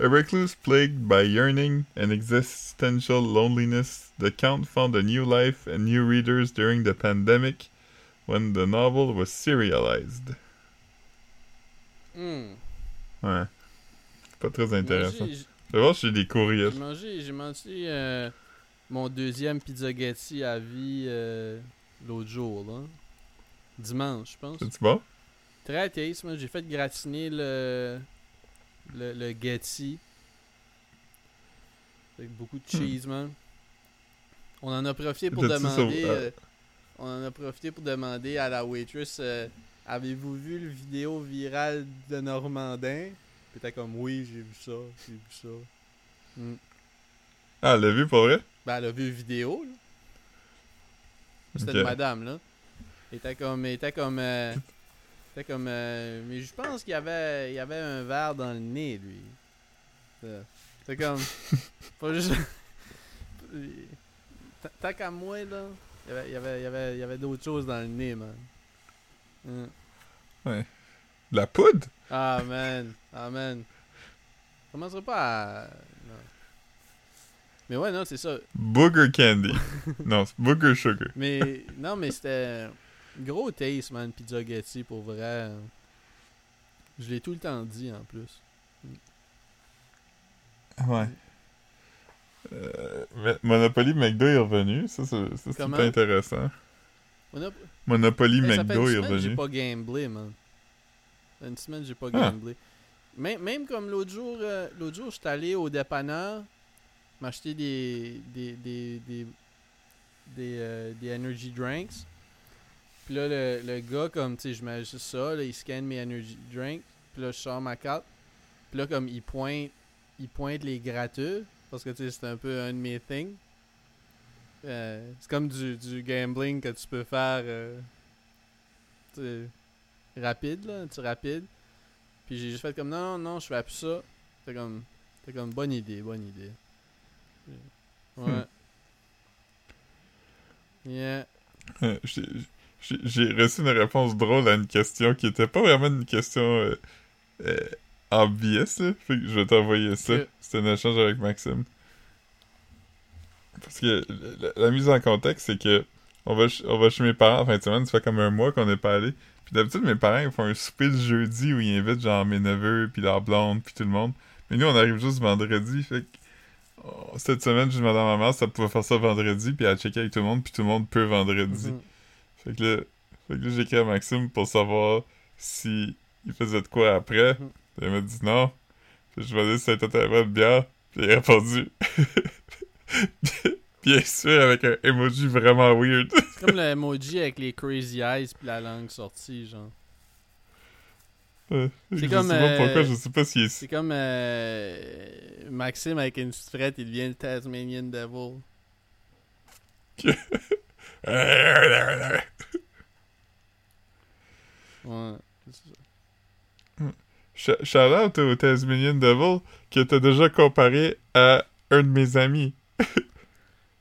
Speaker 1: A recluse plagued by yearning and existential loneliness, the Count found a new life and new readers during the pandemic when the novel was serialized.
Speaker 2: Hmm.
Speaker 1: Ouais. Pas très intéressant. Je vais voir si j'ai des courriels.
Speaker 2: J'ai mangé, j'ai mangé euh, mon deuxième pizzaghetti à vie euh, l'autre jour, là. Dimanche, je pense.
Speaker 1: C'est-tu bon?
Speaker 2: Très taste, moi. J'ai fait gratiner le, le, le Getty. Avec beaucoup de cheese, man. On en a profité pour demander. euh, on en a profité pour demander à la waitress Avez-vous vu le vidéo virale de Normandin? Puis t'es comme Oui, j'ai vu ça, j'ai vu ça. Hmm.
Speaker 1: Ah, elle l'a vu pour vrai?
Speaker 2: Ben, elle a vu une vidéo, là. C'était de madame, là. Elle était comme. Elle était comme. euh, était comme. euh, mais je pense qu'il y avait, il y avait un verre dans le nez, lui. C'était comme. [LAUGHS] pas juste. [LAUGHS] Tant qu'à moi, là. Il y avait, il y avait, il y avait, il y avait d'autres choses dans le nez, man.
Speaker 1: De la poudre?
Speaker 2: Ah, man. Ah, man. Je commencerai pas à. Non. Mais ouais, non, c'est ça.
Speaker 1: Booger candy. [LAUGHS] non, c'est booger sugar.
Speaker 2: Mais non, mais c'était gros taste, man, pizza Getty pour vrai. Je l'ai tout le temps dit en plus.
Speaker 1: Ouais. Euh, Monopoly McDo est revenu. Ça, c'est pas intéressant.
Speaker 2: On a...
Speaker 1: Monopoly
Speaker 2: Hey, une
Speaker 1: McDo est
Speaker 2: semaine que j'ai
Speaker 1: revenu.
Speaker 2: pas gamblé, man. Une semaine j'ai pas
Speaker 1: Ah.
Speaker 2: gamblé. Même, même comme l'autre jour, euh, l'autre jour, j'étais allé au dépanneur m'acheter des des des des des, euh, des energy drinks. Puis là le, le gars comme tu sais, je mets juste ça, là, il scanne mes energy drinks. Puis là je sors ma carte. Puis là comme il pointe il pointe les gratteux parce que tu sais c'est un peu un de mes things. Euh, c'est comme du, du gambling que tu peux faire euh, rapide là, tu rapide. Puis j'ai juste fait comme non, non, non, je fais plus ça. C'est comme, c'est comme bonne idée, bonne idée. Ouais.
Speaker 1: Hmm.
Speaker 2: Yeah.
Speaker 1: Euh, j'ai- reçu une réponse drôle à une question qui était pas vraiment une question euh, euh, obvious. là. Fait que je vais t'envoyer ça. C'était un échange avec Maxime. Parce que la, la mise en contexte, c'est que on va, on va chez mes parents en fin de semaine. Ça fait comme un mois qu'on n'est pas allé. Puis d'habitude, mes parents ils font un souper le jeudi où ils invitent genre mes neveux, puis leur blonde, puis tout le monde. Mais nous, on arrive juste vendredi. Fait que oh, cette semaine, j'ai demandé à ma mère si elle pouvait faire ça vendredi, puis elle checker avec tout le monde, puis tout le monde peut vendredi.
Speaker 2: Mhm.
Speaker 1: Fait que là, fait que là j'ai écrit à Maxime pour savoir si il faisait de quoi après. Puis il m'a dit non. Puis je lui ai demandé si totalement de bière. Puis il a répondu. [LAUGHS] Bien sûr, avec un emoji vraiment weird. [LAUGHS]
Speaker 2: C'est comme le emoji avec les crazy eyes puis la langue sortie, genre.
Speaker 1: Euh, sais
Speaker 2: comme,
Speaker 1: pas
Speaker 2: euh,
Speaker 1: pourquoi, je sais pas est...
Speaker 2: C'est comme euh, Maxime avec une frette, il devient le Tasmanian Devil. [LAUGHS] Ouais. c'est ça.
Speaker 1: Sh- Shout out au Tasmanian Devil qui était déjà comparé à un de mes amis. [LAUGHS]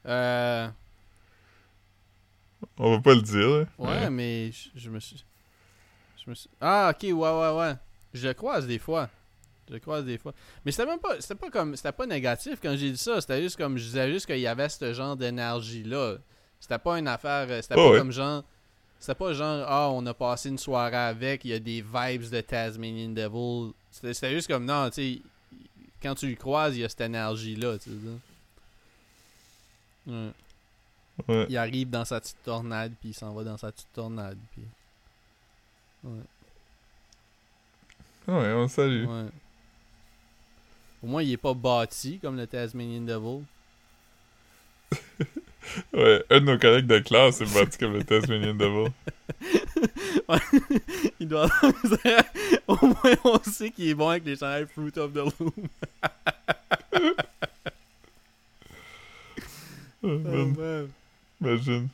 Speaker 2: Euh,
Speaker 1: On va pas le dire. là.
Speaker 2: ouais, mais je, je me suis. Je me suis. Ah, ok, ouais, ouais, ouais. Je le croise des fois. Je le croise des fois. Mais c'était même pas. C'était pas comme. C'était pas négatif quand j'ai dit ça. C'était juste comme. Je disais juste qu'il y avait ce genre d'énergie-là. C'était pas une affaire. euh, C'était
Speaker 1: Oh,
Speaker 2: pas
Speaker 1: ouais.
Speaker 2: comme genre. C'était pas genre, ah, on a passé une soirée avec, il y a des vibes de Tasmanian Devil. C'était c'était juste comme, non, tu sais, quand tu le croises, il y a cette énergie-là, tu sais. Ouais.
Speaker 1: Ouais.
Speaker 2: Il arrive dans sa petite tornade, puis il s'en va dans sa petite tornade, puis... Ouais.
Speaker 1: Ouais, on salue.
Speaker 2: Ouais. Au moins, il est pas bâti comme le Tasmanian Devil. [LAUGHS]
Speaker 1: Ouais, un de nos collègues de classe est battu comme le Tasmanian Devil. [LAUGHS] [LAUGHS]
Speaker 2: il doit Au moins, on sait qu'il est bon avec les chandails Fruit of the Loom.
Speaker 1: Oh, man, imagine.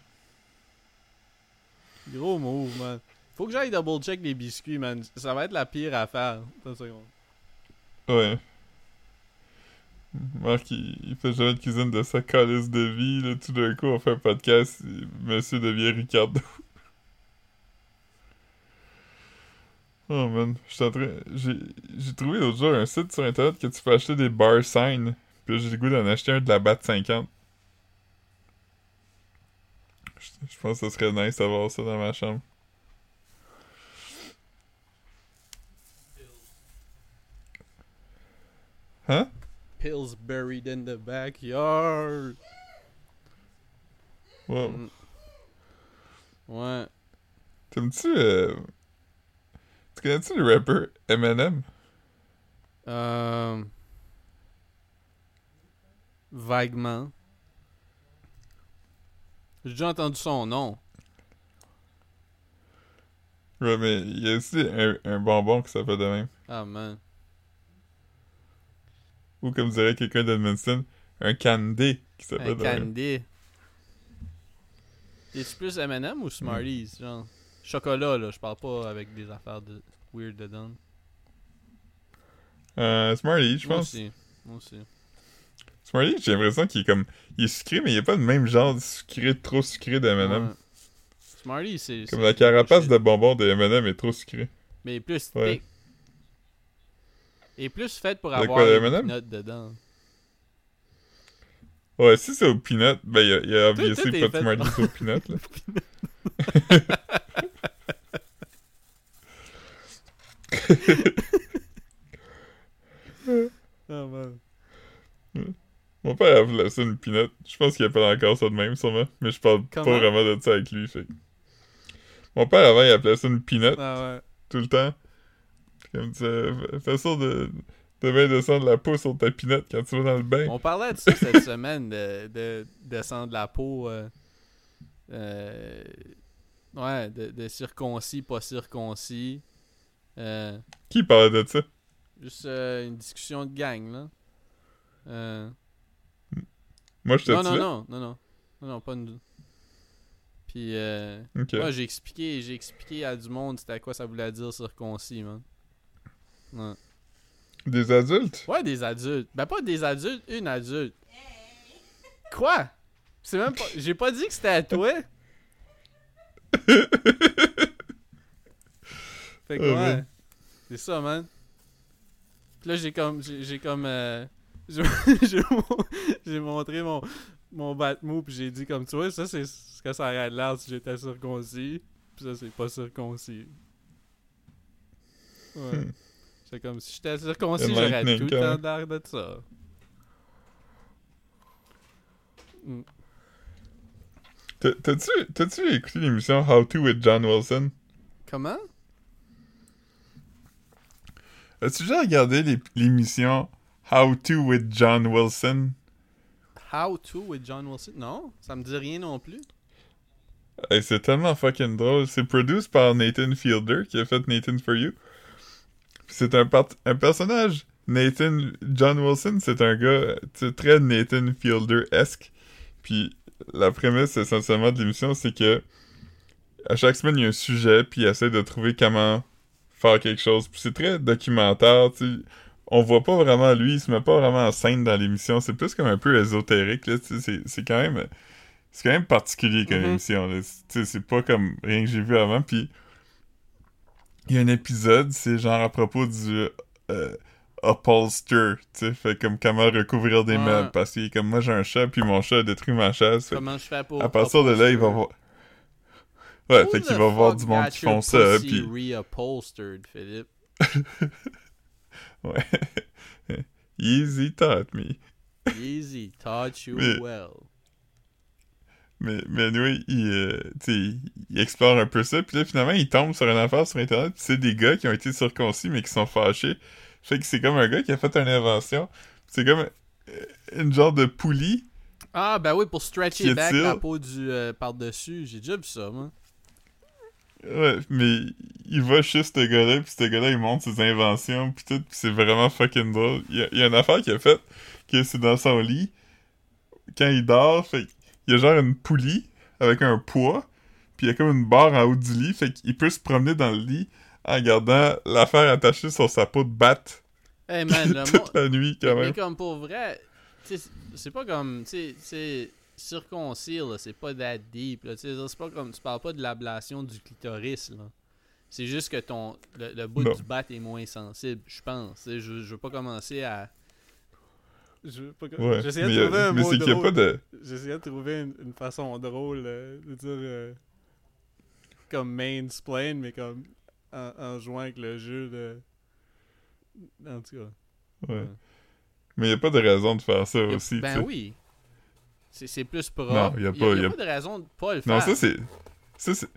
Speaker 2: Gros move, man. Faut que j'aille double check les biscuits, man. Ça va être la pire affaire. Attends une seconde.
Speaker 1: Ouais. Marc, il, il fait jamais de cuisine de sa calice de vie, là. Tout d'un coup, on fait un podcast, et monsieur devient Ricardo. Oh man. J'ai j'ai trouvé l'autre jour un site sur internet que tu peux acheter des bar signs. Puis j'ai le goût d'en acheter un de la BAT 50. Je, pense que ce serait nice d'avoir ça dans ma chambre. Hein?
Speaker 2: Pills buried in the backyard.
Speaker 1: Wow.
Speaker 2: Mm. Ouais.
Speaker 1: T'aimes-tu... Euh... Tu connais-tu le rapper Eminem?
Speaker 2: Euh... Vaguement. J'ai déjà entendu son nom.
Speaker 1: Ouais, mais il y a aussi un, un bonbon qui s'appelle de même.
Speaker 2: Ah, man.
Speaker 1: Ou comme dirait quelqu'un d'Edmundston, un candy qui s'appelle
Speaker 2: Un
Speaker 1: de même.
Speaker 2: candy. Es-tu plus M&M ou Smarties? Genre, chocolat, là. Je parle pas avec des affaires de weird dedans.
Speaker 1: Euh, Smarty, je
Speaker 2: Moi
Speaker 1: pense.
Speaker 2: aussi. Moi aussi.
Speaker 1: Smarty, j'ai l'impression qu'il est comme... Il est sucré, mais il est pas le même genre de sucré, trop sucré de M&M.
Speaker 2: Ouais. Smarties, c'est...
Speaker 1: Comme la carapace de bonbon de M&M est trop sucrée.
Speaker 2: Mais plus
Speaker 1: Ouais.
Speaker 2: thick. Et plus fait pour
Speaker 1: De
Speaker 2: avoir des
Speaker 1: M&M?
Speaker 2: peanuts dedans.
Speaker 1: Ouais, si c'est au peanut, ben il y a, y a
Speaker 2: Tout-
Speaker 1: obviously
Speaker 2: tout
Speaker 1: pas de Smarties au [LAUGHS] peanut, là. [LAUGHS] [LAUGHS]
Speaker 2: Ah, man.
Speaker 1: Appelait ça une peanut. Je pense qu'il appelle encore ça de même, sûrement. Mais je parle
Speaker 2: Comment?
Speaker 1: pas vraiment de ça avec lui, fait Mon père, avant, il appelait ça une peanut.
Speaker 2: Ah ouais.
Speaker 1: tout le temps. Comme tu sais, fais ça de, de bien descendre la peau sur ta pinette quand tu vas dans le bain.
Speaker 2: On parlait de ça cette [LAUGHS] semaine, de, de descendre la peau. euh, euh, ouais, de, de circoncis, pas circoncis. Euh,
Speaker 1: Qui parlait de ça?
Speaker 2: juste une discussion de gang, là. Euh,
Speaker 1: Moi, je te
Speaker 2: non, non, non, non, non. Non, non, pas une. Puis, euh,
Speaker 1: Ok.
Speaker 2: moi, j'ai expliqué, j'ai expliqué à du monde c'était à quoi ça voulait dire circoncis, man. Ouais.
Speaker 1: Des adultes?
Speaker 2: Ouais, des adultes. Ben, pas des adultes, une adulte. Quoi? C'est même pas. J'ai pas dit que c'était à toi. [LAUGHS] fait que
Speaker 1: Oh,
Speaker 2: ouais. C'est ça, man. Puis là, j'ai comme. J'ai j'ai comme. euh, j'ai [LAUGHS] j'ai mon- j'ai montré mon, mon Batmou, puis j'ai dit comme tu vois, ça c'est ce que ça aurait l'air si j'étais circoncis. Puis ça, c'est pas circoncis. Ouais.
Speaker 1: Hmm.
Speaker 2: C'est comme si j'étais circoncis, j'aurais tout le temps l'air de ça. Mm.
Speaker 1: T'as- T'as-tu écouté l'émission How To with John Wilson?
Speaker 2: Comment?
Speaker 1: As-tu déjà regardé l'émission How To with John Wilson?
Speaker 2: How to with John Wilson? Non, ça me dit rien non plus.
Speaker 1: Hey, c'est tellement fucking drôle. C'est produit par Nathan Fielder qui a fait Nathan For You. C'est un, un personnage. Nathan John Wilson, c'est un gars très Nathan Fielder-esque. Puis la prémisse essentiellement de l'émission, c'est que à chaque semaine, il y a un sujet, puis il essaie de trouver comment faire quelque chose. Puis c'est très documentaire, tu sais. On voit pas vraiment lui, il se met pas vraiment en scène dans l'émission. C'est plus comme un peu ésotérique. C'est- quand même... C'est quand même particulier comme
Speaker 2: Mhm.
Speaker 1: émission. C'est- pas comme rien que j'ai vu avant, puis... Il y a un épisode, c'est genre à propos du... euh, upholster, fait comme comment recouvrir des
Speaker 2: Ouais.
Speaker 1: meubles, parce est comme, moi j'ai un chat, puis mon chat a détruit ma chaise,
Speaker 2: Comment je fais pour.
Speaker 1: à partir de là, il va voir. Ouais,
Speaker 2: Who
Speaker 1: fait qu'il va voir du monde qui font ça, puis...
Speaker 2: reupholstered, Philippe? [LAUGHS]
Speaker 1: Ouais. [LAUGHS] Easy taught me.
Speaker 2: Easy, taught you
Speaker 1: Mais-
Speaker 2: well.
Speaker 1: Mais, mais oui, il, euh, il explore un peu ça, puis là, finalement, il tombe sur une affaire sur Internet, puis c'est des gars qui ont été circoncis, mais qui sont fâchés. Fait que c'est comme un gars qui a fait une invention. C'est comme euh, une genre de poulie.
Speaker 2: Ah, ben oui, pour stretcher back la peau du euh, par-dessus. J'ai déjà vu ça, moi.
Speaker 1: Ouais, mais il va chez ce gars-là, puis ce gars-là, il montre ses inventions, puis tout, puis c'est vraiment fucking drôle. Il y, a, il y a une affaire qu'il a faite, que c'est dans son lit, quand il dort, fait il y a genre une poulie avec un poids, puis il y a comme une barre en haut du lit, fait qu'il peut se promener dans le lit en gardant l'affaire attachée sur sa peau de batte
Speaker 2: Hey man, [LAUGHS]
Speaker 1: toute la nuit, quand
Speaker 2: Mais
Speaker 1: même.
Speaker 2: comme pour vrai, c'est pas comme, tu sais, là, c'est pas that deep, c'est pas comme, tu parles pas de l'ablation du clitoris, là. C'est juste que ton, le, le bout
Speaker 1: Non.
Speaker 2: du bat est moins sensible, je pense. Je, je veux pas commencer à... Je veux pas...
Speaker 1: Ouais,
Speaker 2: J'essayais
Speaker 1: mais,
Speaker 2: de trouver un
Speaker 1: mais
Speaker 2: mot drôle.
Speaker 1: pas de...
Speaker 2: J'essayais de trouver une, une façon drôle euh, de dire euh, comme mansplain, mais comme en, en jouant avec le jeu de. En tout cas.
Speaker 1: Ouais. Mais il n'y a pas de raison de faire ça
Speaker 2: a-
Speaker 1: aussi,
Speaker 2: ben oui. C'est plus propre.
Speaker 1: Non, y a pas- y a-
Speaker 2: de raison de pas le faire.
Speaker 1: Non, ça c'est. Ça c'est.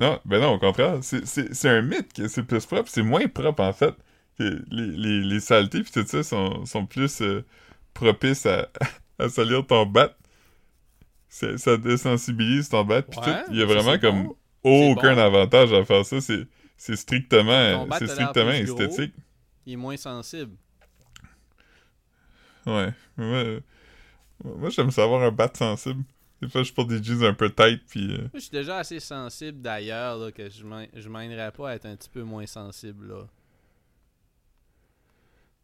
Speaker 1: Non, ben non, au contraire. C'est- un mythe que c'est plus propre. C'est moins propre en fait. Les, les, les saletés pis tout ça sont, sont plus euh, propices à, [LAUGHS] à salir ton bat. Ça désensibilise ton bat
Speaker 2: Ouais,
Speaker 1: tout. Il y a vraiment comme
Speaker 2: bon.
Speaker 1: aucun
Speaker 2: bon.
Speaker 1: avantage à faire ça. C'est strictement, c'est
Speaker 2: a
Speaker 1: strictement
Speaker 2: gros.
Speaker 1: esthétique.
Speaker 2: Il est moins sensible.
Speaker 1: Ouais. Euh, moi j'aime savoir un bat sensible. Des fois, je porte des jeans un peu tight pis. euh,
Speaker 2: Moi, je suis déjà assez sensible d'ailleurs là, que je m'aiderais pas à être un petit peu moins sensible là.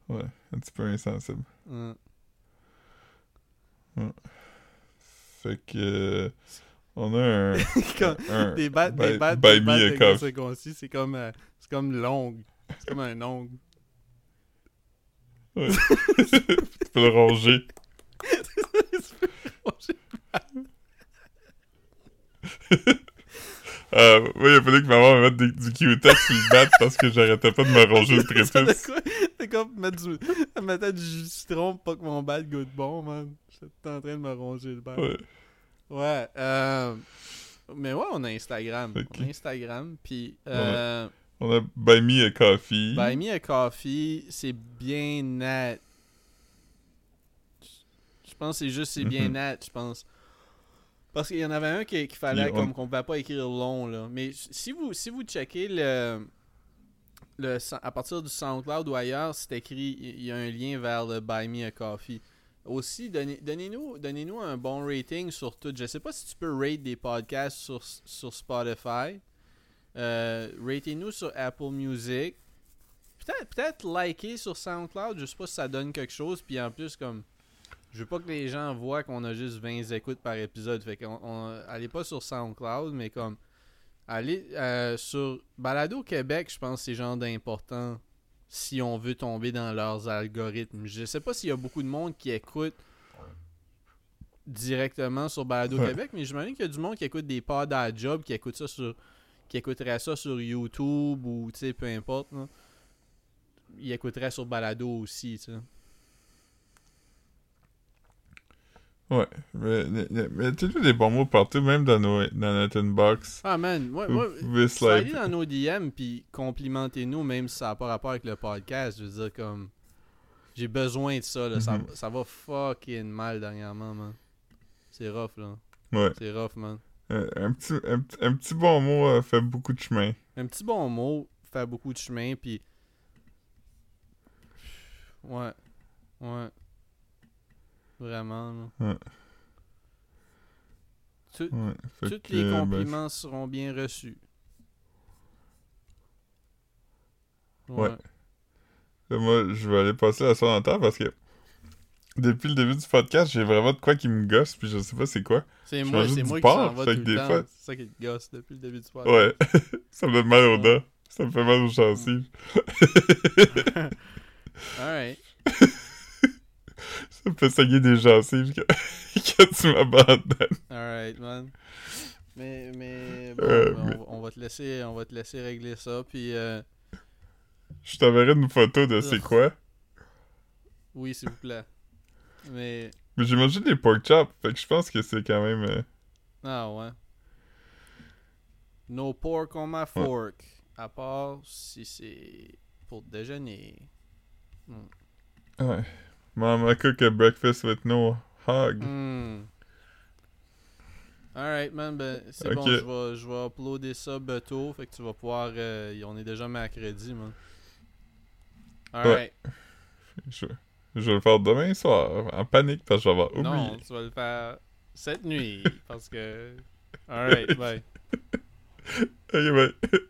Speaker 1: ouais, un petit peu insensible.
Speaker 2: Hum.
Speaker 1: Fait que. euh, on a un. [LAUGHS]
Speaker 2: Comme-
Speaker 1: un
Speaker 2: des battes, des des de c'est comme, euh, c'est comme l'ongle. C'est comme un ongle.
Speaker 1: Ouais. [LAUGHS] tu peux le ronger. Euh, oui, il a fallu que maman me mette des- du Q-Tex sur le bat parce que j'arrêtais pas de me ronger le prépuce.
Speaker 2: quoi? C'est comme mettre du, mettait du jus de citron pour pas que mon bat goûte bon, man? J'étais en train de me ronger le bat. Ouais.
Speaker 1: Ouais.
Speaker 2: euh, mais ouais, on a Instagram. On a Instagram, puis euh,
Speaker 1: On a Buy Me a Coffee.
Speaker 2: Buy Me a Coffee, c'est bien net. Je pense que c'est juste c'est bien
Speaker 1: Mhm.
Speaker 2: net, je pense. Parce qu'il y en avait un qui- fallait comme qu'on pouvait pas écrire long là. Mais si vous si vous checkez le le à partir du SoundCloud ou ailleurs, c'est écrit il y a un lien vers le Buy Me a Coffee. Aussi, donnez- donnez-nous donnez-nous un bon rating sur tout. Je sais pas si tu peux rate des podcasts sur, sur Spotify. Euh, Ratez-nous sur Apple Music. Peut-être peut-être liker sur SoundCloud. Je sais pas si ça donne quelque chose. Puis en plus, comme. Je veux pas que les gens voient qu'on a juste 20 écoutes par épisode. Fait qu'on on- allez pas sur SoundCloud, mais comme. Allez euh, sur Balado Québec, je pense que c'est genre d'important si on veut tomber dans leurs algorithmes. Je sais pas s'il y a beaucoup de monde qui écoute directement sur Balado. Québec, mais j'imagine qu'il y a du monde qui écoute des pods à job, qui écoute ça sur qui écouterait ça sur YouTube ou tu sais peu importe. là. Il écouterait sur Balado aussi, tu sais.
Speaker 1: Ouais. Mais, mais, mais tu as des bons mots partout, même dans, nos, dans notre inbox.
Speaker 2: Ah man, moi,
Speaker 1: Vous
Speaker 2: moi slidez
Speaker 1: slide.
Speaker 2: dans nos DM puis complimentez-nous même si ça n'a pas rapport avec le podcast. Je veux dire comme j'ai besoin de ça là. ça,
Speaker 1: Mhm.
Speaker 2: ça va fucking mal dernièrement, man. C'est rough là.
Speaker 1: Ouais.
Speaker 2: C'est rough, man.
Speaker 1: Un, un petit, un, petit- un petit bon mot euh, fait beaucoup de chemin.
Speaker 2: Un petit bon mot fait beaucoup de chemin puis ouais. Ouais. Vraiment. là.
Speaker 1: Ouais.
Speaker 2: Tout-
Speaker 1: Ouais.
Speaker 2: Tous
Speaker 1: que,
Speaker 2: les
Speaker 1: ben,
Speaker 2: compliments seront bien reçus.
Speaker 1: Ouais. Là, moi, je vais aller passer la soirée en terre parce que depuis le début du podcast, j'ai vraiment de quoi qui me gosse, puis je sais pas c'est quoi.
Speaker 2: C'est moi, c'est moi qui
Speaker 1: porc,
Speaker 2: s'en va tout le temps.
Speaker 1: fois-
Speaker 2: C'est ça qui te gosse depuis le début du podcast.
Speaker 1: Ouais. [LAUGHS] ça me donne mal aux
Speaker 2: Ouais.
Speaker 1: dents. Ça me fait mal aux gencives. [LAUGHS]
Speaker 2: Alright. [LAUGHS]
Speaker 1: Ça me fait saigner des gencives quand, tu m'abandonnes.
Speaker 2: Alright, man. Mais, mais bon,
Speaker 1: Euh,
Speaker 2: ben,
Speaker 1: mais-
Speaker 2: On, on va te laisser, on va te laisser régler ça. Puis euh,
Speaker 1: Je t'enverrai une photo de c'est quoi.
Speaker 2: oui, s'il vous plaît. Mais
Speaker 1: Mais j'ai mangé des pork chops, fait que je pense que c'est quand même... euh,
Speaker 2: ah ouais. No pork on my fork. À part si c'est pour déjeuner.
Speaker 1: Ouais. Mama cook a breakfast with no hog.
Speaker 2: Hmm. Alright, man. Ben, c'est bon, je vais, je vais uploader ça bientôt. Fait que tu vas pouvoir. euh, on est déjà mercredi, man. Alright.
Speaker 1: Je, je vais le faire demain soir, en panique, parce que je vais avoir
Speaker 2: Non,
Speaker 1: oublié.
Speaker 2: tu vas le faire cette nuit. parce que. Alright, bye. [LAUGHS]
Speaker 1: Ok, bye. [LAUGHS]